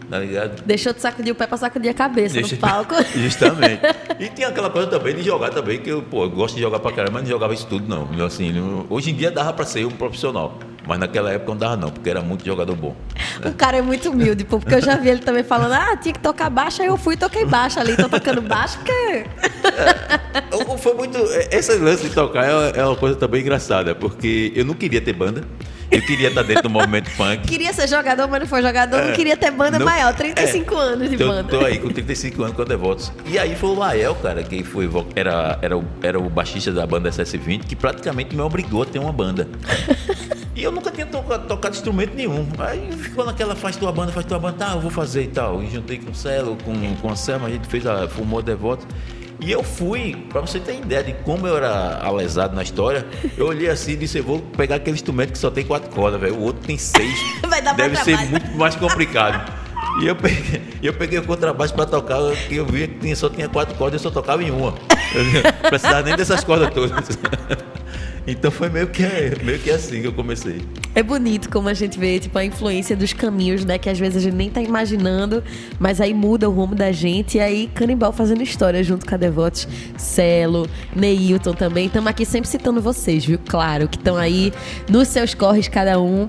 Tá ligado? Deixou de sacudir o pé para sacudir a cabeça Deixa... no palco. Justamente. E tinha aquela coisa também de jogar também, que eu, pô, eu gosto de jogar pra caramba, mas não jogava isso tudo, não. Assim, hoje em dia dava para ser um profissional. Mas naquela época não dava não, porque era muito jogador bom. O cara é muito humilde, pô, porque eu já vi ele também falando, ah, tinha que tocar baixo, aí eu fui e toquei baixo ali, tô tocando baixo, porque... É, foi muito... Esse lance de tocar é, é uma coisa também engraçada, porque eu não queria ter banda, eu queria estar dentro do movimento punk. Queria ser jogador, mas não foi jogador. É, não queria ter banda não, maior. 35 é, anos de tô, banda. Tô aí com 35 anos com a Devotos. E aí foi o Lael, cara, que foi, era, era, o, era o baixista da banda SS20, que praticamente me obrigou a ter uma banda. E eu nunca tinha tocado, tocado, instrumento nenhum. Aí ficou naquela, faz tua banda, faz tua banda, tá, eu vou fazer e tal. E juntei com o Celo, com, com a Selma, a gente fez a Fumou Devoto. E eu fui, para você ter ideia de como eu era alesado na história, eu olhei assim e disse: eu vou pegar aquele instrumento que só tem quatro cordas, velho. O outro tem seis. Vai dar Deve ser muito mais complicado. E eu peguei, eu peguei o contrabaixo para tocar, e eu vi que só tinha quatro cordas, eu só tocava em uma. Eu não precisava nem dessas cordas todas. Então foi meio que, meio que assim que eu comecei. É bonito como a gente vê, tipo, a influência dos caminhos, né? Que às vezes a gente nem tá imaginando, mas aí muda o rumo da gente. E aí, Canibal fazendo história junto com a Devotes, Celo, Neilton também. Estamos aqui sempre citando vocês, viu? Claro, que estão aí nos seus corres, cada um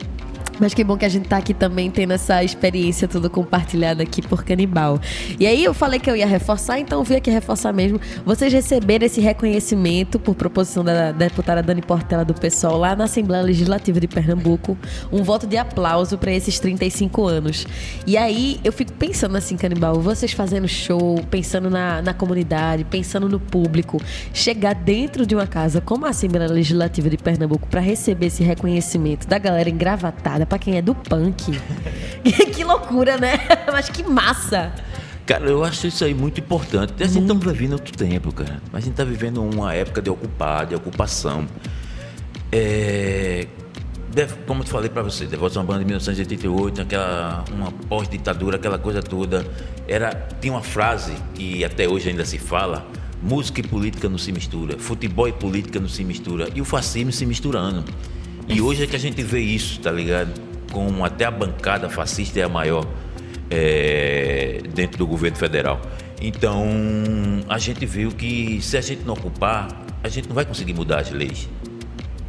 mas que bom que a gente tá aqui também tendo essa experiência tudo compartilhada aqui por Canibal. E aí eu falei que eu ia reforçar, então vim aqui reforçar mesmo. Vocês receberam esse reconhecimento por proposição da, deputada Dani Portela do PSOL lá na Assembleia Legislativa de Pernambuco. Um voto de aplauso para esses 35 anos. E aí eu fico pensando assim, Canibal, vocês fazendo show, pensando na, na comunidade, pensando no público, chegar dentro de uma casa como a Assembleia Legislativa de Pernambuco para receber esse reconhecimento da galera engravatada para quem é do punk. que loucura, né? Mas que massa. Cara, eu acho isso aí muito importante. A gente estamos vivendo outro tempo, cara. A gente está vivendo uma época de ocupar, de ocupação. É, como eu te falei para você, Devotos uma banda de 1988, aquela uma pós-ditadura, aquela coisa toda. Era tinha uma frase que até hoje ainda se fala: música e política não se mistura, futebol e política não se mistura e o fascismo se misturando. E hoje é que a gente vê isso, tá ligado? Com até a bancada fascista é a maior é, dentro do governo federal. Então, a gente viu que se a gente não ocupar, a gente não vai conseguir mudar as leis.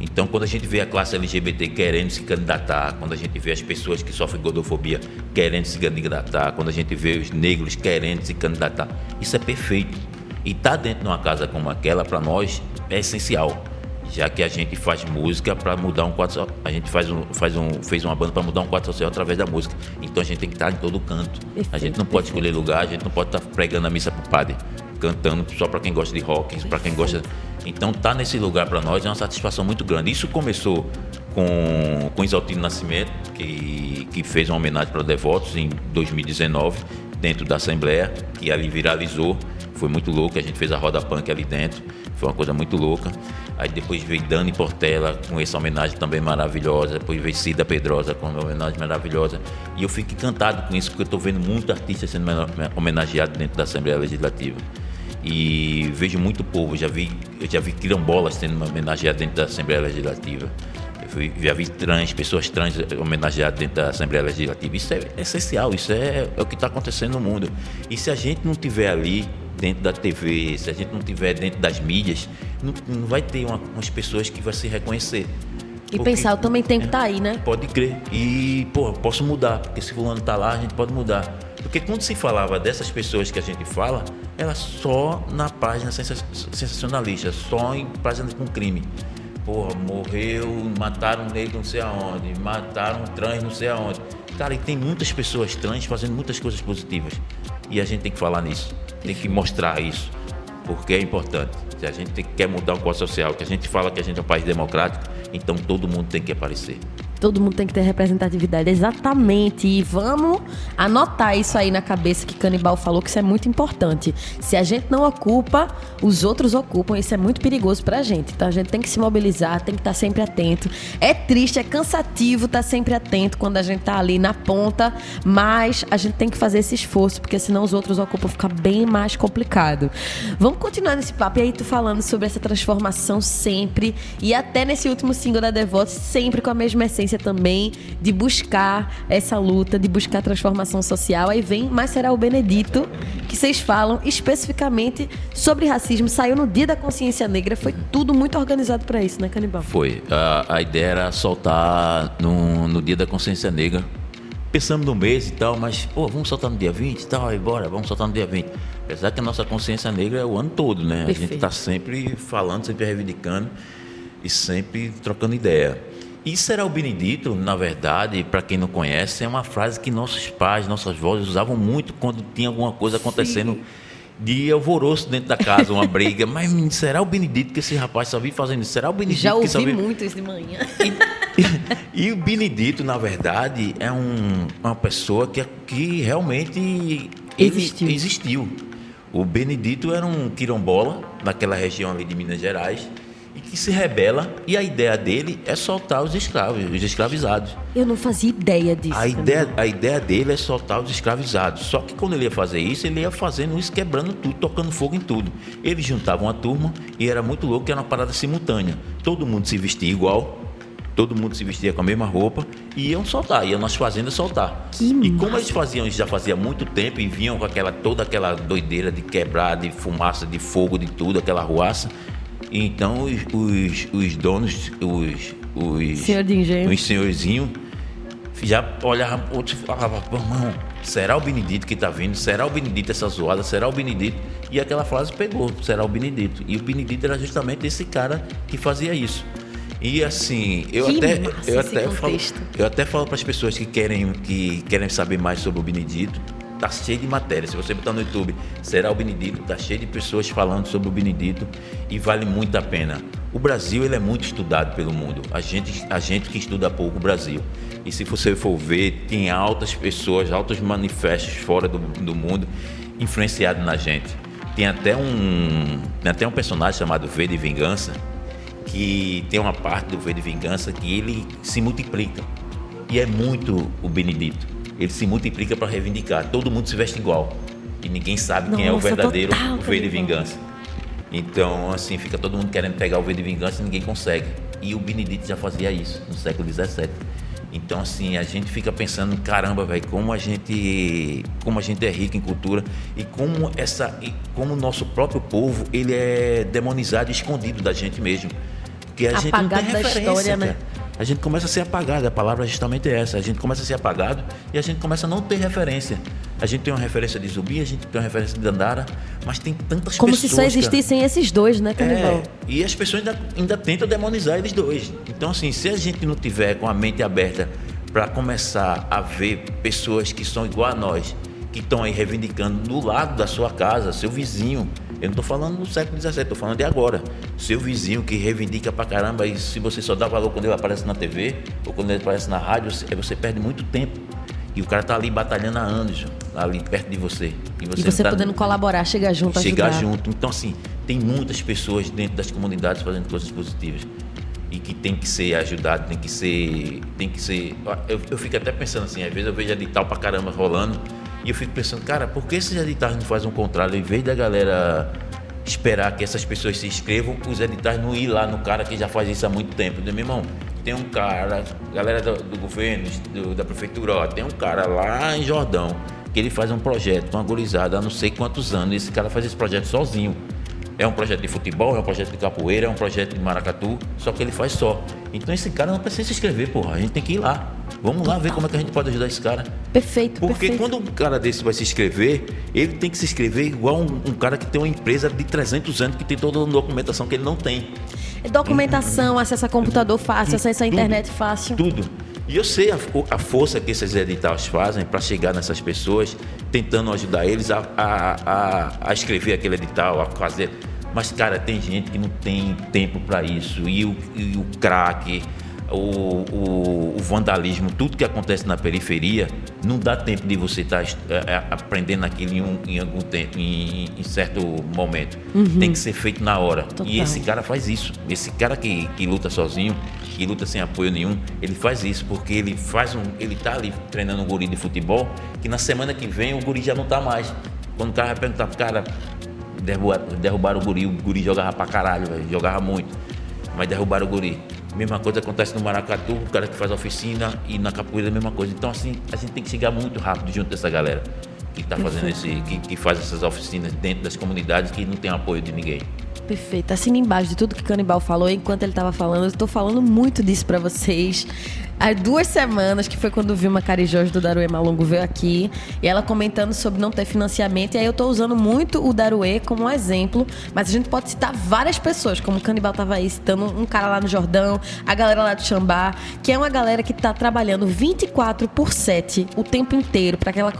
Então, quando a gente vê a classe LGBT querendo se candidatar, quando a gente vê as pessoas que sofrem gordofobia querendo se candidatar, quando a gente vê os negros querendo se candidatar, isso é perfeito. E estar tá dentro de uma casa como aquela, para nós, é essencial já que a gente faz música para mudar um quadro a gente faz um, faz um fez uma banda para mudar um quadro social através da música. Então a gente tem que estar em todo canto. Perfeito, a gente não pode escolher lugar a gente não pode estar pregando a missa para o padre cantando só para quem gosta de rock para quem gosta então estar tá nesse lugar para nós é uma satisfação muito grande isso começou com com Isaltino Nascimento que que fez uma homenagem para Devotos em 2019 dentro da Assembleia que ali viralizou foi muito louco a gente fez a roda punk ali dentro foi uma coisa muito louca. Aí depois veio Dani Portela com essa homenagem também maravilhosa. Depois veio Cida Pedrosa com uma homenagem maravilhosa. E eu fico encantado com isso, porque eu estou vendo muitos artistas sendo homenageados dentro da Assembleia Legislativa. E vejo muito povo, já vi, eu já vi quilombolas sendo homenageadas dentro da Assembleia Legislativa. Eu fui, já vi trans, pessoas trans homenageadas dentro da Assembleia Legislativa. Isso é essencial, isso é, é o que está acontecendo no mundo. E se a gente não tiver ali dentro da TV, se a gente não tiver dentro das mídias, não, não vai ter uma, umas pessoas que vai se reconhecer. E porque, pensar, eu também tenho que estar tá aí, né? Pode crer. E, pô, posso mudar, porque se fulano tá lá, a gente pode mudar. Porque quando se falava dessas pessoas que a gente fala, era só na página sensacionalista, só em página com crime. Porra, morreu, mataram um negro não sei aonde, mataram um trans não sei aonde. Cara, e tem muitas pessoas trans fazendo muitas coisas positivas. E a gente tem que falar nisso tem que mostrar isso, porque é importante. Se a gente quer mudar o quadro social, que a gente fala que a gente é um país democrático, então todo mundo tem que aparecer. Todo mundo tem que ter representatividade, exatamente. E vamos anotar isso aí na cabeça que Canibal falou, que isso é muito importante. Se a gente não ocupa, os outros ocupam. Isso é muito perigoso pra gente. Então a gente tem que se mobilizar, tem que estar sempre atento. É triste, é cansativo estar sempre atento quando a gente tá ali na ponta, mas a gente tem que fazer esse esforço, porque senão os outros ocupam, fica bem mais complicado. Vamos continuar nesse papo. E aí, tu falando sobre essa transformação sempre, e até nesse último single da Devote, sempre com a mesma essência também de buscar essa luta, de buscar a transformação social. Aí vem Mas Será o Benedito, que vocês falam especificamente sobre racismo. Saiu no Dia da Consciência Negra, foi tudo muito organizado para isso, né, Canibal? Foi. A, a ideia era soltar no, no Dia da Consciência Negra. Pensamos no mês e tal, mas, pô, vamos soltar no dia 20 e tal, aí bora, vamos soltar no dia 20. Apesar que a nossa consciência negra é o ano todo, né? Perfeito. A gente está sempre falando, sempre reivindicando e sempre trocando ideia. E será o Benedito, na verdade, para quem não conhece, é uma frase que nossos pais, nossas vozes usavam muito quando tinha alguma coisa acontecendo Sim. de alvoroço dentro da casa, uma briga. Mas será o Benedito que esse rapaz só vive fazendo isso? Será o Benedito Já que ouvi muito isso de manhã. E, e, o Benedito, na verdade, é um, uma pessoa que, que realmente existiu. existiu. O Benedito era um quirombola, naquela região ali de Minas Gerais e que se rebela e a ideia dele é soltar os escravos, os escravizados. Eu não fazia ideia disso. A ideia, a ideia dele é soltar os escravizados. Só que quando ele ia fazer isso, ele ia fazendo isso, quebrando tudo, tocando fogo em tudo. Eles juntavam uma turma e era muito louco, que era uma parada simultânea. Todo mundo se vestia igual, todo mundo se vestia com a mesma roupa e iam soltar, iam nas fazendas soltar. Que e massa. como eles faziam isso já fazia muito tempo e vinham com aquela toda aquela doideira de quebrar, de fumaça, de fogo, de tudo, aquela ruaça. Então os, os, os donos, os, os, Senhor de engenho. os senhorzinhos já olhavam outros e falavam, "Pô, irmão, será o Benedito que está vindo? Será o Benedito essa zoada? Será o Benedito? E aquela frase pegou, será o Benedito. E o Benedito era justamente esse cara que fazia isso. E assim, eu Que até, eu até falo, eu até falo para as pessoas que querem, que querem saber mais sobre o Benedito, tá cheio de matéria. Se você botar no YouTube, será o Benedito, tá cheio de pessoas falando sobre o Benedito e vale muito a pena. O Brasil ele é muito estudado pelo mundo. A gente, a gente que estuda pouco o Brasil. E se você for ver, tem altas pessoas, altos manifestos fora do, do mundo influenciados na gente. Tem até um, tem até um personagem chamado V de Vingança, que tem uma parte do V de Vingança que ele se multiplica. E é muito o Benedito. Ele se multiplica para reivindicar. Todo mundo se veste igual. E ninguém sabe quem é o Nossa, verdadeiro total, V de. Vingança. Então, assim, fica todo mundo querendo pegar o V de Vingança e ninguém consegue. E o Benedito já fazia isso no século XVII. Então, assim, a gente fica pensando, caramba, velho, como a gente, como a gente é rico em cultura e como essa, e como o nosso próprio povo ele é demonizado e escondido da gente mesmo, porque a gente não tem Apagado da referência, história, né? cara. A gente começa a ser apagado, a palavra justamente é essa. A gente começa a ser apagado e a gente começa a não ter referência. A gente tem uma referência de Zumbi, a gente tem uma referência de Dandara, mas tem tantas Como pessoas. se só cara. existissem esses dois, né, Canibal? É, e as pessoas ainda, ainda tentam demonizar eles dois. Então, assim, se a gente não tiver com a mente aberta para começar a ver pessoas que são igual a nós, que estão aí reivindicando do lado da sua casa, seu vizinho. Eu não estou falando do século XVII, estou falando de agora. Seu vizinho que reivindica pra caramba, e se você só dá valor quando ele aparece na TV ou quando ele aparece na rádio, você, você perde muito tempo. E o cara tá ali batalhando há anos, ali perto de você. E não você tá- podendo colaborar, chegar junto, chegar ajudar. junto. Então, assim, tem muitas pessoas dentro das comunidades fazendo coisas positivas e que tem que ser ajudado, tem que ser, tem que ser. Eu, eu fico até pensando assim, às vezes eu vejo edital pra caramba rolando e eu fico pensando, cara, por que esses editais não fazem um contrário? Em vez da galera esperar que essas pessoas se inscrevam, os editais não ir lá no cara que já faz isso há muito tempo. Digo, Meu irmão, tem um cara, galera do, do governo, do- da prefeitura, ó, tem um cara lá em Jordão que ele faz um projeto, uma gurizada há não sei quantos anos. Esse cara faz esse projeto sozinho. É um projeto de futebol, é um projeto de capoeira, é um projeto de maracatu, só que ele faz só. Então esse cara não precisa se inscrever, porra. A gente tem que ir lá. Vamos lá ver como é que a gente pode ajudar esse cara. Perfeito, Porque perfeito. quando um cara desse vai se inscrever, ele tem que se inscrever igual um, um cara que tem uma empresa de 300 anos que tem toda a documentação que ele não tem. Documentação, acesso a computador fácil, acesso à internet fácil. Tudo. E eu sei a, a força que esses editais fazem para chegar nessas pessoas, tentando ajudar eles a, a, a, a escrever aquele edital, a fazer. Mas, cara, tem gente que não tem tempo para isso. E o, e o crack, o, o, o vandalismo, tudo que acontece na periferia, não dá tempo de você estar aprendendo aquilo em, um- em algum tempo, em, em certo momento. Tem que ser feito na hora. Total. E esse cara faz isso. Esse cara que, que luta sozinho, que luta sem apoio nenhum, ele faz isso porque ele faz um, ele tá ali treinando um guri de futebol, que na semana que vem o guri já não tá mais. Quando o cara vai perguntar pro cara, derrubaram, derrubaram o guri, o guri jogava pra caralho, velho, jogava muito. Mas derrubaram o guri. Mesma coisa acontece no Maracatu, o cara que faz oficina e na capoeira a mesma coisa. Então assim, a gente tem que chegar muito rápido junto dessa galera que tá fazendo esse, que, que faz essas oficinas dentro das comunidades que não tem apoio de ninguém. Perfeito. Assina embaixo de tudo que o Canibal falou. Enquanto ele tava falando, eu tô falando muito disso pra vocês. Há duas semanas, que foi quando vi uma Carijós do Daruê Malongo veio aqui, e ela comentando sobre não ter financiamento, e aí eu tô usando muito o Daruê como um exemplo, mas a gente pode citar várias pessoas, como o Canibal tava aí citando um cara lá no Jordão, a galera lá do Xambá, que é uma galera que tá trabalhando 24 por 7 o tempo inteiro para aquela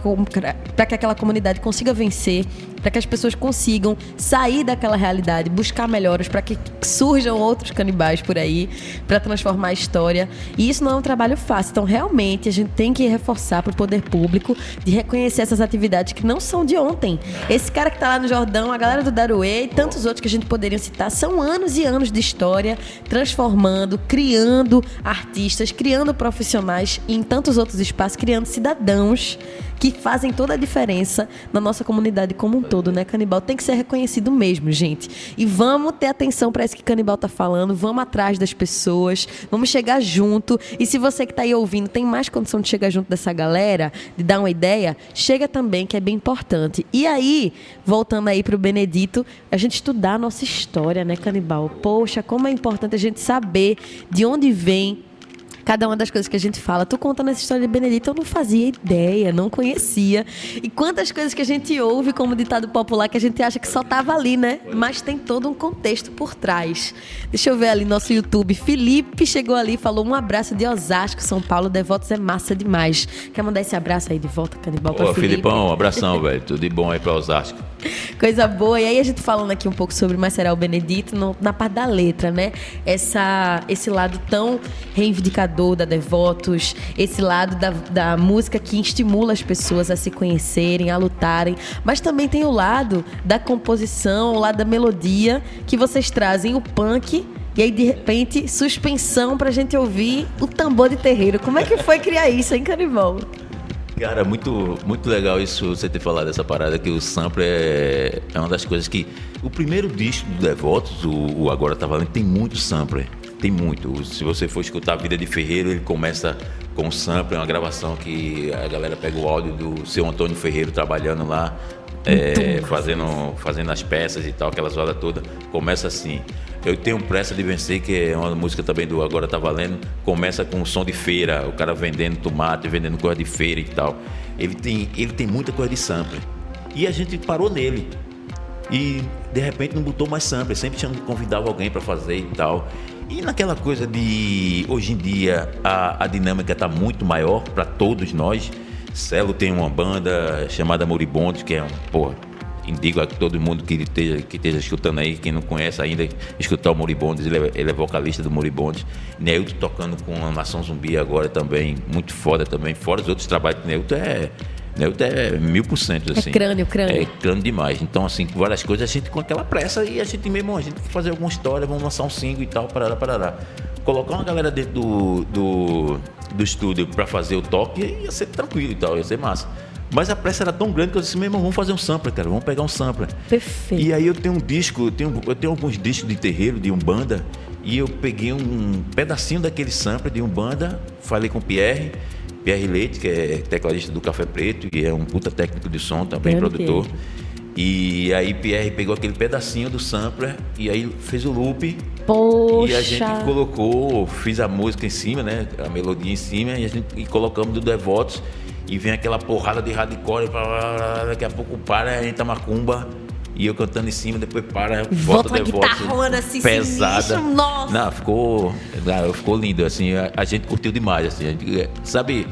para que aquela comunidade consiga vencer, para que as pessoas consigam sair daquela realidade, buscar melhoras, para que surjam outros canibais por aí, para transformar a história. E isso não é um trabalho fácil. Então, realmente, a gente tem que reforçar para o poder público de reconhecer essas atividades que não são de ontem. Esse cara que está lá no Jordão, a galera do Daruê e tantos outros que a gente poderia citar, são anos e anos de história transformando, criando artistas, criando profissionais em tantos outros espaços, criando cidadãos que fazem toda a diferença na nossa comunidade como um todo, né? Canibal tem que ser reconhecido mesmo, gente. E vamos ter atenção para isso que Canibal tá falando, vamos atrás das pessoas, vamos chegar junto. E se você que tá aí ouvindo tem mais condição de chegar junto dessa galera, de dar uma ideia, chega também, que é bem importante. E aí, voltando aí pro Benedito, a gente estudar a nossa história, né, Canibal? Poxa, como é importante a gente saber de onde vem cada uma das coisas que a gente fala. Tu contando essa história de Benedito, eu não fazia ideia, não conhecia. E quantas coisas que a gente ouve como ditado popular que a gente acha que só tava ali, né? Mas tem todo um contexto por trás. Deixa eu ver ali nosso YouTube. Felipe chegou ali, falou um abraço de Osasco, São Paulo. Devotos é massa demais. Quer mandar esse abraço aí de volta, Canibal, pra Ô, Felipe? Filipão, um abração, velho. Tudo de bom aí pra Osasco. Coisa boa. E aí a gente falando aqui um pouco sobre Marcelo Benedito no- na parte da letra, né? Essa, esse lado tão reivindicador da Devotos, esse lado da, da música que estimula as pessoas a se conhecerem, a lutarem. Mas também tem o lado da composição, o lado da melodia, que vocês trazem o punk. E aí, de repente, suspensão pra gente ouvir o tambor de terreiro. Como é que foi criar isso, hein, Canibal? Cara, muito, muito legal isso você ter falado dessa parada que o sample é, é uma das coisas que. O primeiro disco do Devotos, o, o Agora Tá Valendo, tem muito sampler. Tem muito. Se você for escutar a Vida de Ferreiro, ele começa com sample, é uma gravação que a galera pega o áudio do seu Antônio Ferreiro trabalhando lá, é, fazendo, fazendo as peças e tal, aquela zoada toda. Começa assim. Eu tenho pressa de vencer, que é uma música também do Agora Tá Valendo. Começa com o som de feira, o cara vendendo tomate, vendendo coisa de feira e tal. Ele tem, ele tem muita coisa de sample. E a gente parou nele. E de repente não botou mais sample, sempre tinha convidava alguém para fazer e tal. E naquela coisa de hoje em dia a, a dinâmica está muito maior para todos nós. Celo tem uma banda chamada Moribondos, que é um, porra, indico a todo mundo que esteja, que esteja escutando aí, quem não conhece ainda, escutar o Moribondos, ele é, ele é vocalista do Moribondos. Neilton tocando com a Nação Zumbi agora também, muito foda também. Fora os outros trabalhos que Neilton é. Neilton é mil por cento, assim. crânio, crânio. É crânio demais. Então, assim, várias coisas, a gente com aquela pressa e a gente mesmo, a gente tem que fazer alguma história, vamos lançar um single e tal, parará, parará. Colocar uma galera dentro do, do, do estúdio pra fazer o toque ia ser tranquilo e tal, ia ser massa. Mas a pressa era tão grande que eu disse, meu irmão, vamos fazer um sampler, cara, vamos pegar um sampler. Perfeito. E aí eu tenho um disco, eu tenho, eu tenho alguns discos de terreiro, de Umbanda, e eu peguei um pedacinho daquele sampler de Umbanda, falei com o Pierre, Pierre Leite, que é tecladista do Café Preto, e é um puta técnico de som, também Grande produtor. E aí Pierre pegou aquele pedacinho do sampler e aí fez o loop Poxa. e a gente colocou, fiz a música em cima, né? A melodia em cima e, a gente, e colocamos do Devotos. E vem aquela porrada de hardcore, blá, blá, blá, daqui a pouco para, entra macumba. E eu cantando em cima, depois para, Volta volta assim, pesada. sinistra, nossa. Não, ficou, cara, ficou lindo, assim, a, a gente curtiu demais, assim. gente, é, sabe,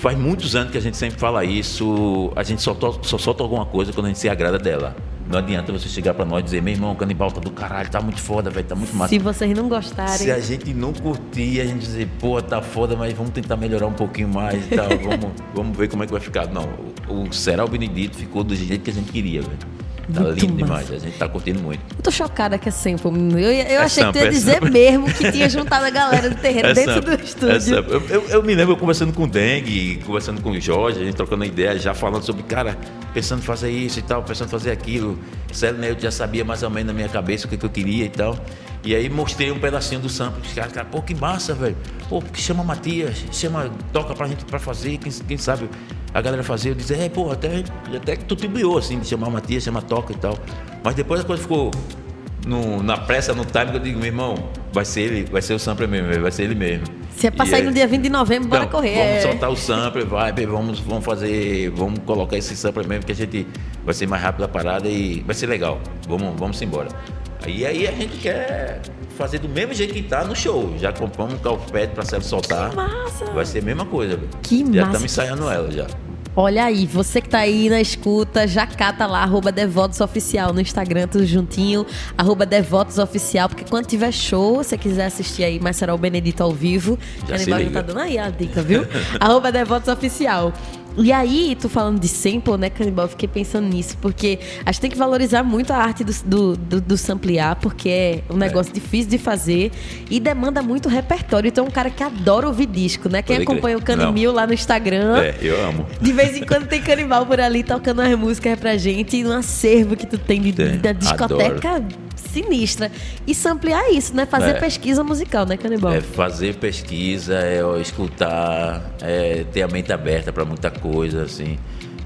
faz muitos anos que a gente sempre fala isso, a gente só, to- só solta alguma coisa quando a gente se agrada dela. Não adianta você chegar pra nós e dizer, meu irmão, o canibal tá do caralho, tá muito foda, velho, tá muito massa. Se vocês não gostarem. Se a gente não curtir, a gente dizer, pô, tá foda, mas vamos tentar melhorar um pouquinho mais e tal, vamos, vamos ver como é que vai ficar. Não, o, o Será o Benedito ficou do jeito que a gente queria, velho. Tá Muito lindo massa. demais, a gente tá curtindo muito. Eu tô chocada que é sample. Eu, eu É achei que tu ia sample, é dizer sample. mesmo que tinha juntado a galera do terreiro É dentro sample, do é estúdio. sample. eu, eu- eu me lembro conversando com o Dengue, conversando com o Jorge, a gente trocando ideia, já falando sobre, cara, pensando em fazer isso e tal, pensando em fazer aquilo. Sério, né? Eu já sabia mais ou menos na minha cabeça o que, que eu queria e tal. E aí mostrei um pedacinho do sample. Os caras, cara, pô, que massa, velho. Pô, que chama Matias, chama, toca pra gente pra fazer, quem, quem sabe a galera fazer. Eu disse, é, pô, até, até que tu tribuiu, assim, de chamar Matias, chamar toca e tal. Mas depois a coisa ficou no- na pressa, no time, eu digo, meu irmão, vai ser ele, vai ser o sampler mesmo, vai ser ele mesmo. Se é pra sair aí- no dia 20 de novembro, bora Não, correr. Vamos é. soltar o sampler, vai, vamos, vamos fazer, vamos colocar esse sampler mesmo, que a gente vai ser mais rápido a parada e vai ser legal. Vamos, vamos embora. Aí, aí a gente quer fazer do mesmo jeito que tá no show. Já compramos um calpete pra Célio soltar. Que massa! Vai ser a mesma coisa. Que Já massa. estamos ensaiando ela já. Olha aí, você que tá aí na escuta, já cata lá, arroba Devotos Oficial no Instagram, tudo juntinho, arroba Devotos Oficial, porque quando tiver show, se você quiser assistir aí Marcelo Benedito ao vivo, Já Canibal se já tá dando aí a dica, viu? arroba Devotos Oficial. E aí, tu falando de sample, né, Canibal, eu fiquei pensando nisso, porque a gente tem que valorizar muito a arte do, do, do, do samplear, porque é um negócio difícil de fazer e demanda muito repertório. Então, é um cara que adora ouvir disco, né? Quem Pode crer. acompanha o Canimil lá no Instagram, É, eu amo. de vez em quando tem canibal por ali tocando umas músicas pra gente e um acervo que tu tem de, Tem, da discoteca sinistra. E samplear isso, né? Fazer É. pesquisa musical, né, canibal? É fazer pesquisa, é escutar, é ter a mente aberta para muita coisa, assim.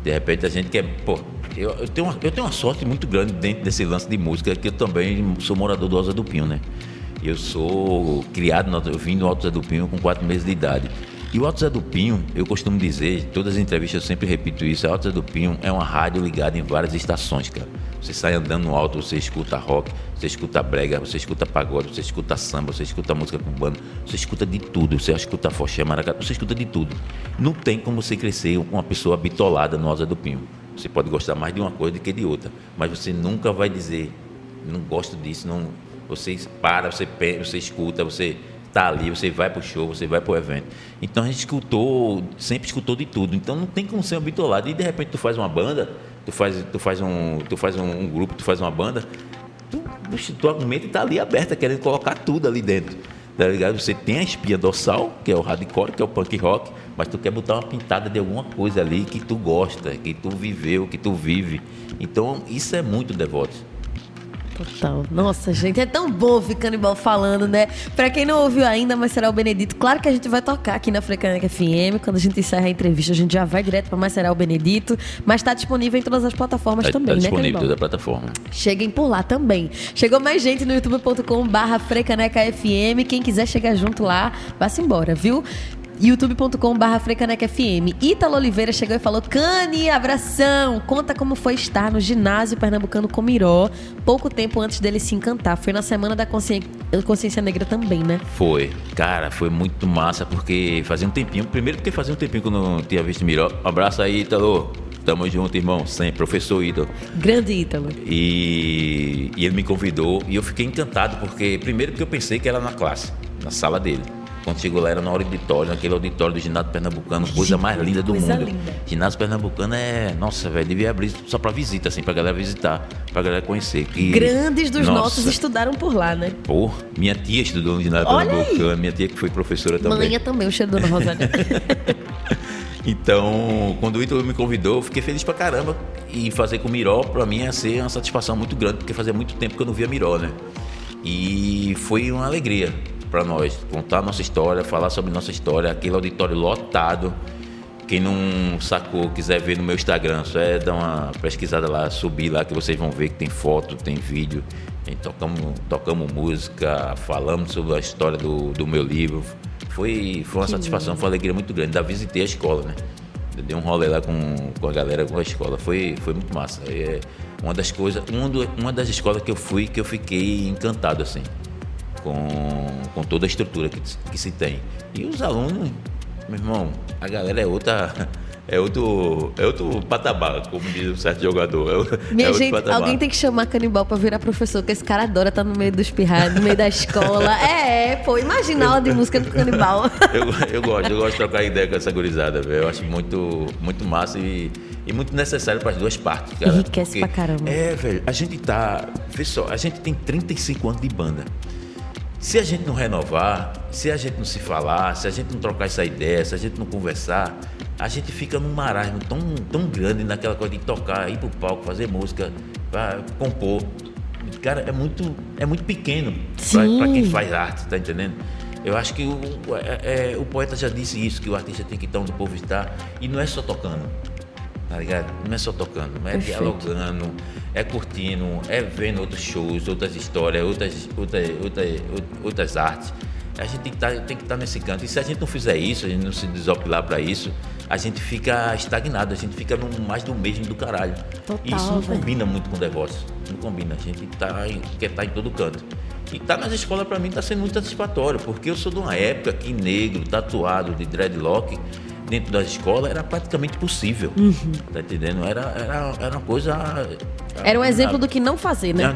De repente a gente quer. Pô, eu, eu, tenho uma, eu tenho uma sorte muito grande dentro desse lance de música, que eu também sou morador do Alto Zé do Pinho, né? Eu sou criado, no, eu vim do Alto Zé do Pinho com 4 meses de idade. E o Alto Zé do Pinho, eu costumo dizer, todas as entrevistas eu sempre repito isso, o Alto Zé do Pinho é uma rádio ligada em várias estações, cara. Você sai andando no alto, você escuta rock, você escuta brega, você escuta pagode, você escuta samba, você escuta música cubana, você escuta de tudo, você escuta foché, maracatu, você escuta de tudo. Não tem como você crescer uma pessoa bitolada no Alto Zé do Pinho. Você pode gostar mais de uma coisa do que de outra, mas você nunca vai dizer, não gosto disso, não. Você para, você você escuta, você tá ali, você vai pro show, você vai pro evento. Então a gente escutou, sempre escutou de tudo. Então não tem como ser um bitolado. E de repente tu faz uma banda, tu faz, tu faz um, tu faz um, um grupo, tu faz uma banda, tu, tua mente tá ali aberta, querendo colocar tudo ali dentro. Tá ligado? Você tem a espinha dorsal, que é o hardcore, que é o punk rock, mas tu quer botar uma pintada de alguma coisa ali que tu gosta, que tu viveu, que tu vive. Então isso é muito devoto. Total. Nossa, gente, é tão bom ouvir Canibal falando, né? Pra quem não ouviu ainda, mas será o Benedito, claro que a gente vai tocar aqui na Frecaneca FM. Quando a gente encerra a entrevista, a gente já vai direto pra Mais Será o Benedito. Mas tá disponível em todas as plataformas Tá, também, tá né, disponível Canibal? toda a plataforma. Cheguem por lá também. Chegou mais gente no youtube.com barra Frecaneca FM. Quem quiser chegar junto lá, vá-se embora, viu? youtube.com barra Frecaneca FM. Ítalo Oliveira chegou e falou, Cani, abração! Conta como foi estar no ginásio pernambucano Comiró, pouco tempo antes dele se encantar. Foi na Semana da Consci... Consciência Negra também, né? Foi. Cara, foi muito massa, porque fazia um tempinho. Primeiro porque fazia um tempinho que eu não tinha visto Miró. Abraço aí, Ítalo. Tamo junto, irmão. Sempre, professor Ítalo. Grande Ítalo. E, e ele me convidou e eu fiquei encantado, porque primeiro porque eu pensei que era na classe, na sala dele. Quando chegou lá era no auditório, naquele auditório do ginásio pernambucano, coisa mais linda do Coisa mundo. linda. Ginásio pernambucano é, nossa, velho, devia abrir só pra visita, assim, pra galera visitar, pra galera conhecer. Que, Grandes dos Nossa, nossos estudaram por lá, né? Pô, minha tia estudou no ginásio Olha aí. pernambucano, minha tia que foi professora também. Manhã também, o cheiro Dona Rosália. Então, quando o Ítalo me convidou, eu fiquei feliz pra caramba. E fazer com o Miró, pra mim, ia ser uma satisfação muito grande, porque fazia muito tempo que eu não via Miró, né? E foi uma alegria pra nós contar nossa história, falar sobre nossa história, aquele auditório lotado. Quem não sacou, quiser ver no meu Instagram, só é dar uma pesquisada lá, subir lá, que vocês vão ver que tem foto, tem vídeo. Tocamos, tocamos música, falamos sobre a história do, do meu livro. Foi, foi uma satisfação, foi uma alegria muito grande. Ainda visitei a escola, né? Eu dei um rolê lá com, com a galera, com a escola. Foi, foi muito massa. É uma das coisas, uma, do- uma das escolas que eu fui que eu fiquei encantado, assim, com, com toda a estrutura que, que se tem. E os alunos, meu irmão, a galera é outra. É outro, é outro patamar, como diz um certo jogador. É, Minha é gente, patamar. alguém tem que chamar canibal pra virar professor, porque esse cara adora estar no meio dos pirralhos, no meio da escola. É, pô, imagina aula de música do canibal. eu, eu gosto, eu gosto de trocar ideia com essa gurizada, velho. Eu acho muito, muito massa e, e muito necessário para as duas partes, cara. Enriquece pra caramba. É, velho, a gente tá. Vê só, a gente tem 35 anos de banda. Se a gente não renovar, se a gente não se falar, se a gente não trocar essa ideia, se a gente não conversar, a gente fica num marasmo tão, tão grande naquela coisa de tocar, ir pro palco, fazer música, pra compor. Cara, é muito, é muito pequeno pra quem faz arte, tá entendendo? Eu acho que o, é- é- o poeta já disse isso, que o artista tem que estar onde o povo está, e não é só tocando, tá ligado? Não é só tocando, é Perfeito. dialogando, é curtindo, é vendo outros shows, outras histórias, outras, outras, outras, outras artes. A gente tem que, estar, que estar nesse canto. E se a gente não fizer isso, a gente não se desopilar para isso, a gente fica estagnado, a gente fica no, mais do mesmo do caralho. Total, e isso não velho. combina muito com o negócio. Não combina. A gente tá, em- quer estar em todo canto. E estar nas escolas para mim está sendo muito satisfatório, porque eu sou de uma época que negro, tatuado, de dreadlock, dentro da escola era praticamente possível. Uhum. Tá entendendo? Era, era, era uma coisa. Era um exemplo do que não fazer, né?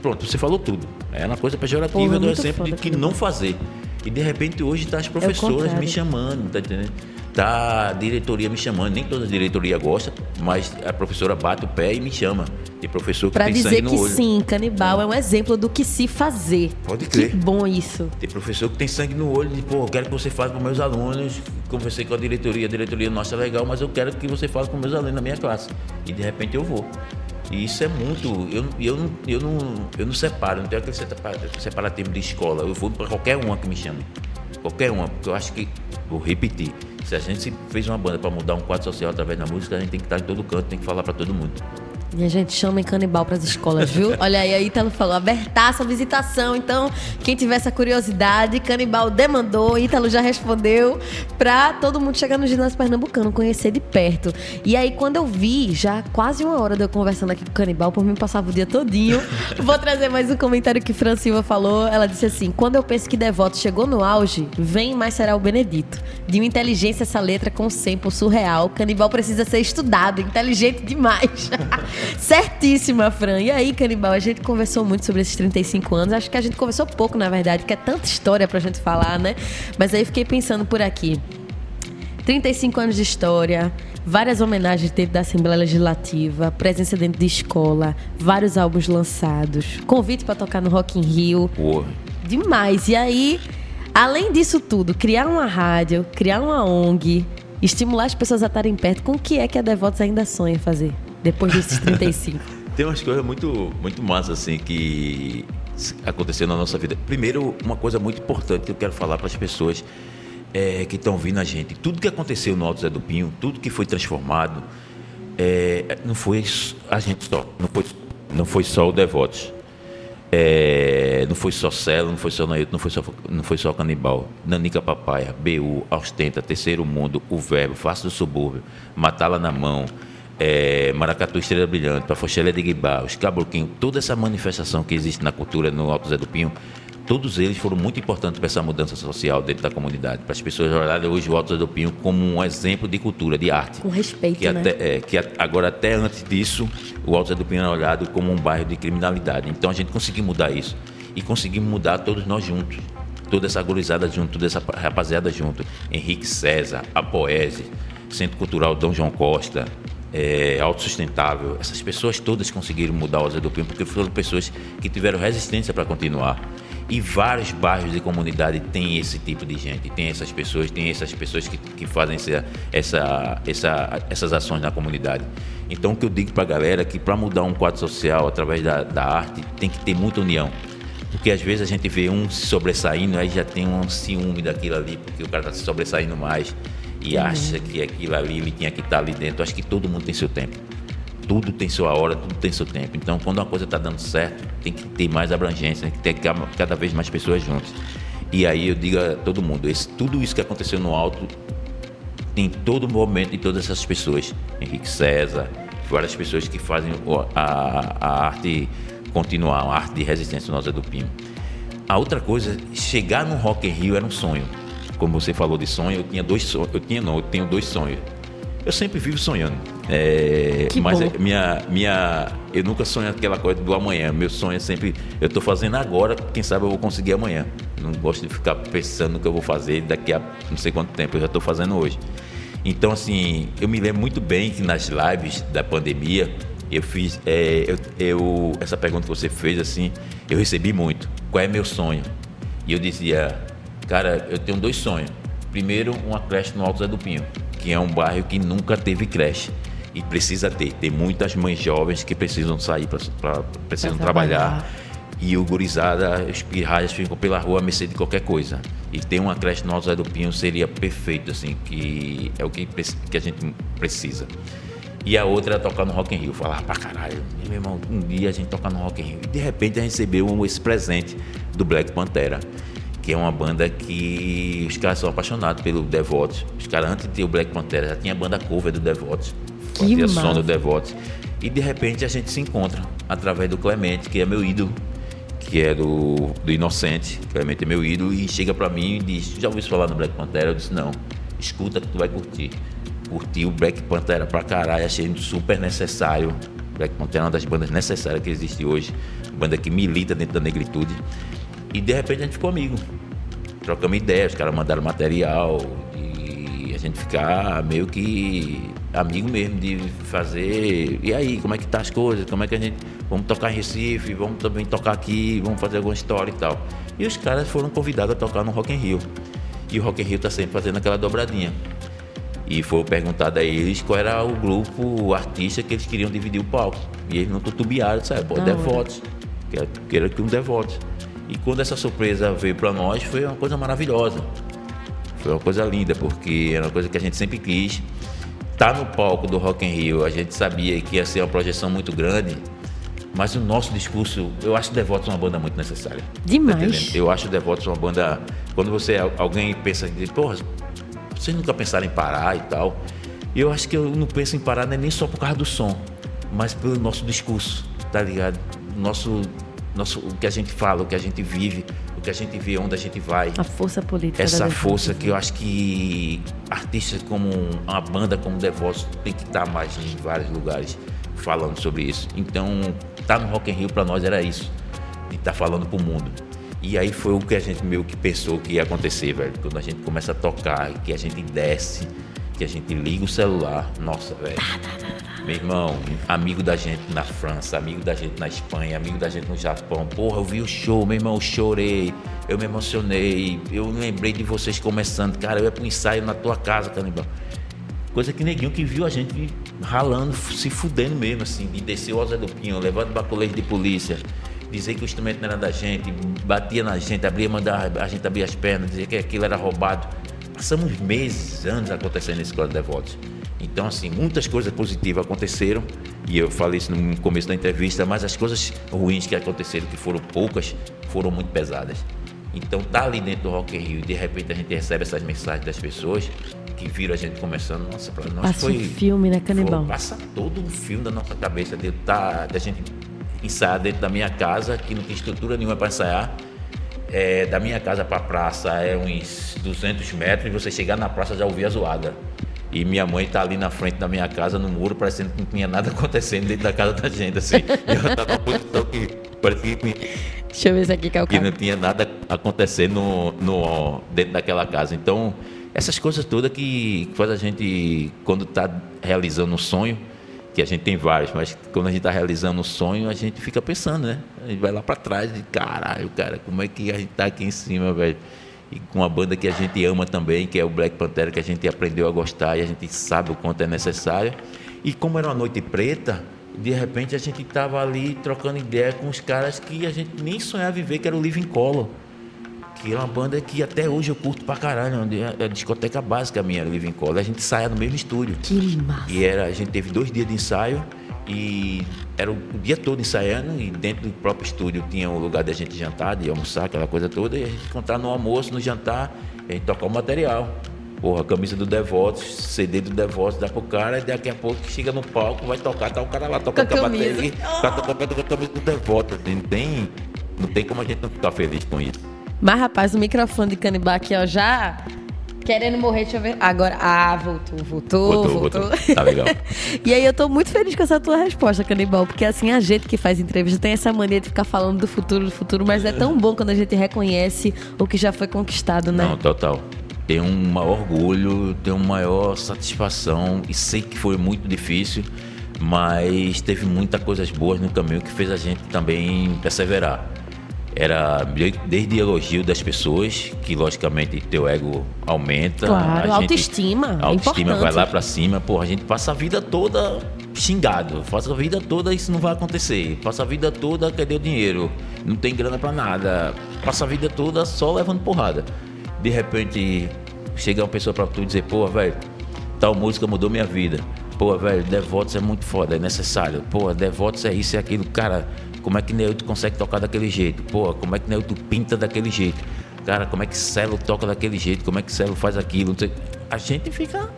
Pronto, você falou tudo. Era uma coisa pejorativa Porra, do muito exemplo de foda, que cara. não fazer. E de repente hoje tá as professoras contrário. me chamando, tá entendendo? Tá a diretoria me chamando, nem toda a diretoria gosta, mas a professora bate o pé e me chama. Tem professor que Pra tem dizer sangue no que olho. sim, canibal é um exemplo do que se fazer. Pode Que crer. bom isso. Tem professor que tem sangue no olho e, pô, eu quero que você fale com meus alunos. Conversei com a diretoria, a diretoria, nossa, é legal, mas eu quero que você fale com meus alunos na minha classe. E de repente eu vou. E isso é muito. Eu, eu, não, eu, não, eu não separo, não tenho aquele separa- separatismo de escola. Eu vou para qualquer uma que me chame. Qualquer uma, porque eu acho que, vou repetir, se a gente fez uma banda para mudar um quadro social através da música, a gente tem que estar em todo canto, tem que falar para todo mundo. E a gente chama em canibal pras escolas, viu? Olha aí, a Ítalo falou, a visitação. Então, quem tiver essa curiosidade, canibal demandou, Ítalo já respondeu, pra todo mundo chegar no ginásio pernambucano, conhecer de perto. E aí, quando eu vi, já quase uma hora de eu conversando aqui com o canibal, por mim passava o dia todinho. Vou trazer mais um comentário que Fran Silva falou. Ela disse assim: quando eu penso que Devoto chegou no auge, vem mais será o Benedito. De uma inteligência essa letra com sample surreal. Canibal precisa ser estudado, inteligente demais. Certíssima, Fran. E aí, Canibal, a gente conversou muito sobre esses 35 anos. Acho que a gente conversou pouco, na verdade, que é tanta história pra gente falar, né? Mas aí fiquei pensando por aqui. 35 anos de história, várias homenagens dentro da Assembleia Legislativa, presença dentro de escola, vários álbuns lançados, convite pra tocar no Rock in Rio. Porra. Demais. E aí, além disso tudo, criar uma rádio, criar uma ONG, estimular as pessoas a estarem perto, com o que é que a Devotos ainda sonha fazer depois desses 35? Tem umas coisas muito, muito massas assim que aconteceu na nossa vida. Primeiro, uma coisa muito importante que eu quero falar para as pessoas é, que estão ouvindo a gente. Tudo que aconteceu no Alto Zé do Pinho, tudo que foi transformado, é, não foi a gente só, não foi, não foi só o Devotos. É, não foi só Celo, não foi só Nailton, não foi só, não foi só Canibal. Nanica Papaya, BU, Ostenta, Terceiro Mundo, O Verbo, Face do Subúrbio, Matá-la na Mão, é, Maracatu Estrela Brilhante, Pafoxélia de Guibá, os Cabroquinhos, toda essa manifestação que existe na cultura no Alto Zé do Pinho, todos eles foram muito importantes para essa mudança social dentro da comunidade, para as pessoas olharem hoje o Alto Zé do Pinho como um exemplo de cultura, de arte. Com respeito, Que, né? até, é, que agora, até antes disso, o Alto Zé do Pinho era olhado como um bairro de criminalidade. Então a gente conseguiu mudar isso. E conseguimos mudar todos nós juntos. Toda essa gurizada junto, toda essa rapaziada junto. Henrique César, a Poese, Centro Cultural Dom João Costa, é, Autossustentável. Essas pessoas todas conseguiram mudar o Pinho porque foram pessoas que tiveram resistência para continuar. E vários bairros de comunidade têm esse tipo de gente, tem essas pessoas, tem essas pessoas que, que fazem essa, essa, essa, essas ações na comunidade. Então, o que eu digo para a galera é que para mudar um quadro social através da, da arte, tem que ter muita união. Porque às vezes a gente vê um se sobressaindo, aí já tem um ciúme daquilo ali, porque o cara está se sobressaindo mais e acha que aquilo ali ele tinha que estar ali dentro. Acho que todo mundo tem seu tempo tudo tem sua hora, tudo tem seu tempo. Então, quando uma coisa está dando certo, tem que ter mais abrangência, tem que ter ca- cada vez mais pessoas juntas. E aí eu digo a todo mundo, esse- tudo isso que aconteceu no alto tem todo momento de todas essas pessoas. Henrique César, várias pessoas que fazem o- a, a arte continuar, a arte de resistência nossa do Pinho. A outra coisa, chegar no Rock in Rio era um sonho. Como você falou de sonho, eu tinha dois sonhos. Eu tinha não, eu tenho dois sonhos. Eu sempre vivo sonhando. É, Que mas é- minha, minha, eu nunca sonho aquela coisa do amanhã. Meu sonho é sempre, eu estou fazendo agora, quem sabe eu vou conseguir amanhã. Não gosto de ficar pensando no que eu vou fazer daqui a não sei quanto tempo. Eu já estou fazendo hoje. Então, assim, eu me lembro muito bem que nas lives da pandemia, eu fiz. é, eu, eu- essa pergunta que você fez, assim, eu recebi muito. Qual é meu sonho? E eu dizia, cara, eu tenho dois sonhos. Primeiro, uma creche no Alto Zé do Pinho, que é um bairro que nunca teve creche. E precisa ter. Tem muitas mães jovens que precisam sair, pra, pra- precisam Pra trabalhar. trabalhar. E o gurizada, os pirraias ficam pela rua a mercê de qualquer coisa. E ter uma creche no Alto Zé do Pinho seria perfeito, assim, que é o que, que a gente precisa. E a outra era tocar no Rock in Rio. Falar pra caralho, meu irmão, um dia a gente tocar no Rock in Rio. E de repente a gente recebeu esse presente do Black Pantera, que é uma banda que os caras são apaixonados pelo Devotos. Os caras, antes de ter o Black Pantera, já tinha banda cover do Devotos. Que Fazia som do Devotos. E de repente a gente se encontra através do Clemente, que é meu ídolo, que é do, do Inocente. Clemente é meu ídolo, e chega pra mim e diz: Já ouviu falar no Black Pantera? Eu disse: Não. escuta que tu vai curtir. Curti o Black Pantera pra caralho, achei super necessário. Black Pantera é uma das bandas necessárias que existe hoje, banda que milita dentro da negritude. E de repente a gente ficou amigo. Trocamos ideias, os caras mandaram material e a gente ficar meio que amigo mesmo de fazer. E aí, como é que tá as coisas? Como é que a gente. Vamos tocar em Recife, vamos também tocar aqui, vamos fazer alguma história e tal. E os caras foram convidados a tocar no Rock in Rio. E o Rock in Rio tá sempre fazendo aquela dobradinha. E foi perguntado a eles qual era o grupo, o artista que eles queriam dividir o palco. E eles não tutubiaram, sabe? Pô, Devotos. Que era que um Devotos. E quando essa surpresa veio para nós, foi uma coisa maravilhosa. Foi uma coisa linda, porque era uma coisa que a gente sempre quis. Tá no palco do Rock in Rio, a gente sabia que ia ser uma projeção muito grande, mas o nosso discurso, eu acho Devotos uma banda muito necessária. Demais. Tá eu acho Devotos uma banda. Quando você alguém pensa porra, vocês nunca pensaram em parar e tal. Eu acho que eu não penso em parar não é nem só por causa do som, mas pelo nosso discurso, tá ligado? Nosso, nosso, o que a gente fala, o que a gente vive, o que a gente vê, onde a gente vai. A força política. Essa força que eu acho que artistas como uma banda como Devotos tem que estar mais em vários lugares falando sobre isso. Então, estar tá no Rock in Rio para nós era isso, de estar tá falando para o mundo. E aí foi o que a gente meio que pensou que ia acontecer, velho. Quando a gente começa a tocar, que a gente desce, que a gente liga o celular, nossa, velho. Meu irmão, amigo da gente na França, amigo da gente na Espanha, amigo da gente no Japão. Porra, eu vi o show, meu irmão, eu chorei, eu me emocionei, eu lembrei de vocês começando. Cara, eu ia pro ensaio na tua casa, canibal. Coisa que neguinho que viu a gente ralando, se fudendo mesmo, assim, de descer o Zé do Pinho, levando baculejo de polícia dizer que o instrumento não era da gente, batia na gente, abria, mandava a gente abrir as pernas, dizer que aquilo era roubado. Passamos meses, anos acontecendo nesse Escola de Devotos. Então, assim, muitas coisas positivas aconteceram, e eu falei isso no começo da entrevista, mas as coisas ruins que aconteceram, que foram poucas, foram muito pesadas. Então, tá ali dentro do Rock in Rio e de repente a gente recebe essas mensagens das pessoas que viram a gente começando, nossa, para nós passa foi... um filme, né, Canibal? Foi, passa todo um filme da nossa cabeça, de, tá, da gente ensaiar dentro da minha casa, que não tem estrutura nenhuma para ensaiar. É, da minha casa para a praça é uns 200 metros e você chegar na praça já ouvir a zoada. E minha mãe tá ali na frente da minha casa, no muro, parecendo que não tinha nada acontecendo dentro da casa da gente, assim. E eu tava posição que parecia que, Deixa eu ver isso aqui, que não tinha nada acontecendo no, no, dentro daquela casa. Então, essas coisas todas que, faz a gente, quando está realizando um sonho, que a gente tem vários, mas quando a gente está realizando um sonho, a gente fica pensando, né? A gente vai lá para trás e caralho, cara, como é que a gente tá aqui em cima, velho? E com uma banda que a gente ama também, que é o Black Panther, que a gente aprendeu a gostar e a gente sabe o quanto é necessário. E como era uma noite preta, de repente a gente estava ali trocando ideia com os caras que a gente nem sonhava viver, que era o Living Color que é uma banda que até hoje eu curto pra caralho. É a discoteca básica minha, Living Color. A gente saia no mesmo estúdio. Que massa. E era, a gente teve dois dias de ensaio e era o dia todo ensaiando e dentro do próprio estúdio tinha um lugar de a gente jantar, de almoçar, aquela coisa toda. E a gente encontrar no almoço, no jantar, a gente tocar o material. Porra, camisa do Devotos, CD do Devotos, dá pro cara, e daqui a pouco chega no palco, vai tocar, tá o cara lá tocando com a bateria, tá tocando com a camisa do Devotos. Não tem, não tem como a gente não ficar feliz com isso. Mas, rapaz, o microfone de canibal aqui, ó, já querendo morrer, deixa eu ver. Agora, ah, voltou, voltou, voltou. voltou. voltou. Tá legal. e aí eu tô muito feliz com essa tua resposta, canibal, porque assim, a gente que faz entrevista tem essa mania de ficar falando do futuro, do futuro, mas é tão bom quando a gente reconhece o que já foi conquistado, né? Não, total. Tenho um maior orgulho, tenho uma maior satisfação e sei que foi muito difícil, mas teve muitas coisas boas no caminho que fez a gente também perseverar era desde elogio das pessoas, que logicamente teu ego aumenta. Claro, a autoestima. A autoestima é vai lá para cima. Pô, a gente passa a vida toda xingado. Passa a vida toda isso não vai acontecer. Passa a vida toda cadê o dinheiro? Não tem grana para nada. Passa a vida toda só levando porrada. De repente chega uma pessoa para tu dizer, pô, velho, tal música mudou minha vida. Pô, velho, Devotos é muito foda, é necessário. Pô, Devotos é isso e aquilo. Cara, como é que Neilton consegue tocar daquele jeito? Pô, como é que Neilton pinta daquele jeito? Cara, como é que Celo toca daquele jeito? Como é que Celo faz aquilo? A gente fica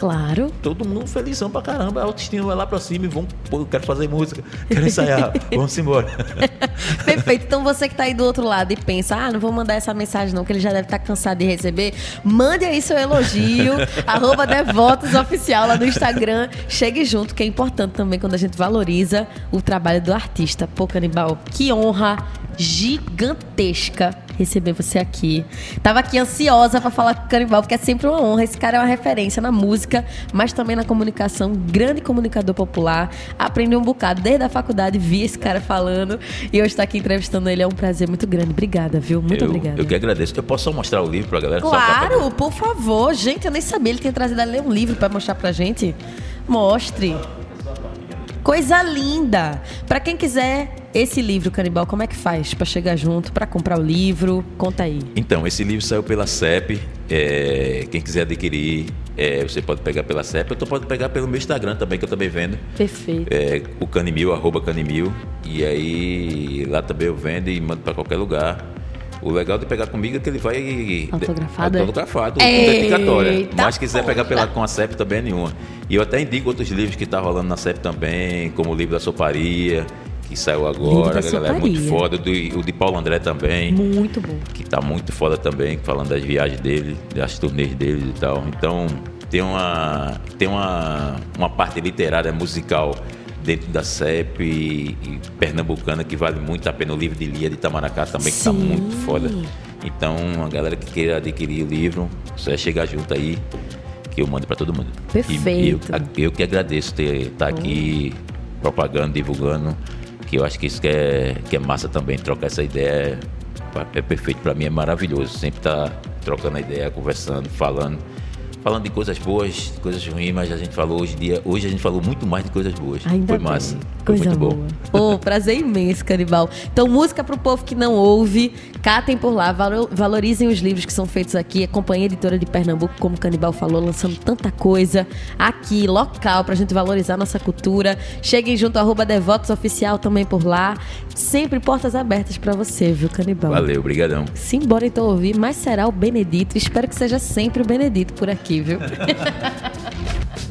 Claro. Todo mundo felizão pra caramba. A autoestima vai lá pra cima e vão, pô, eu quero fazer música, quero ensaiar, vamos embora. Perfeito. Então você que tá aí do outro lado e pensa, ah, não vou mandar essa mensagem não, que ele já deve estar tá cansado de receber, mande aí seu elogio, arroba Devotos Oficial lá no Instagram. Chegue junto, que é importante também quando a gente valoriza o trabalho do artista. Pô, Canibal, que honra gigantesca receber você aqui. Tava aqui ansiosa para falar com o Canibal, porque é sempre uma honra. Esse cara é uma referência na música, mas também na comunicação, grande comunicador popular. Aprendi um bocado desde a faculdade, vi esse cara falando e hoje estar aqui entrevistando ele é um prazer muito grande. Obrigada, viu? Muito eu, obrigada. Eu que agradeço. Eu posso só mostrar o livro pra galera? Claro, por favor. Gente, eu nem sabia. Ele tinha trazido a ler um livro para mostrar pra gente. Mostre. Coisa linda! Para quem quiser esse livro, Canibal, como é que faz para chegar junto, para comprar o livro? Conta aí. Então, esse livro saiu pela CEP. É, quem quiser adquirir, é, você pode pegar pela CEP, ou pode pegar pelo meu Instagram também, que eu também vendo. Perfeito. É, o Canimil, arroba Canimil. E aí lá também eu vendo e mando para qualquer lugar. O legal de pegar comigo é que ele vai. Autografado? É? Autografado, dedicatória. Mas se quiser pegar pela, com a CEP também é nenhuma. E eu até indico outros livros que tá rolando na CEP também, como o livro da Soparia, que saiu agora, a galera é muito foda. Do, o de Paulo André também. Muito bom. Que tá muito foda também, falando das viagens dele, das turnês dele e tal. Então, tem uma, tem uma, uma parte literária musical dentro da CEP e, e, pernambucana que vale muito a pena. O livro de Lia de Itamaracá também, Sim. que tá muito foda. Então, a galera que queira adquirir o livro, só é chegar junto aí, que eu mando para todo mundo. Perfeito. E eu, eu que agradeço ter estar tá aqui propagando, divulgando, que eu acho que isso que é, que é massa também, trocar essa ideia é, perfeito para mim, é maravilhoso. Sempre tá trocando a ideia, conversando, falando falando de coisas boas, coisas ruins, mas a gente falou hoje dia, hoje a gente falou muito mais de coisas boas. Ainda Foi bem. massa. Foi Coisa muito boa. bom. Pô, prazer imenso, Canibal. Então, música pro povo que não ouve, catem por lá, valorizem os livros que são feitos aqui. A Companhia Editora de Pernambuco, como o Canibal falou, lançando tanta coisa aqui, local, pra gente valorizar nossa cultura. Cheguem junto, arroba Devotos Oficial também por lá. Sempre portas abertas para você, viu, Canibal? Valeu, obrigadão. Simbora então ouvir, mas será o Benedito. Espero que seja sempre o Benedito por aqui, viu?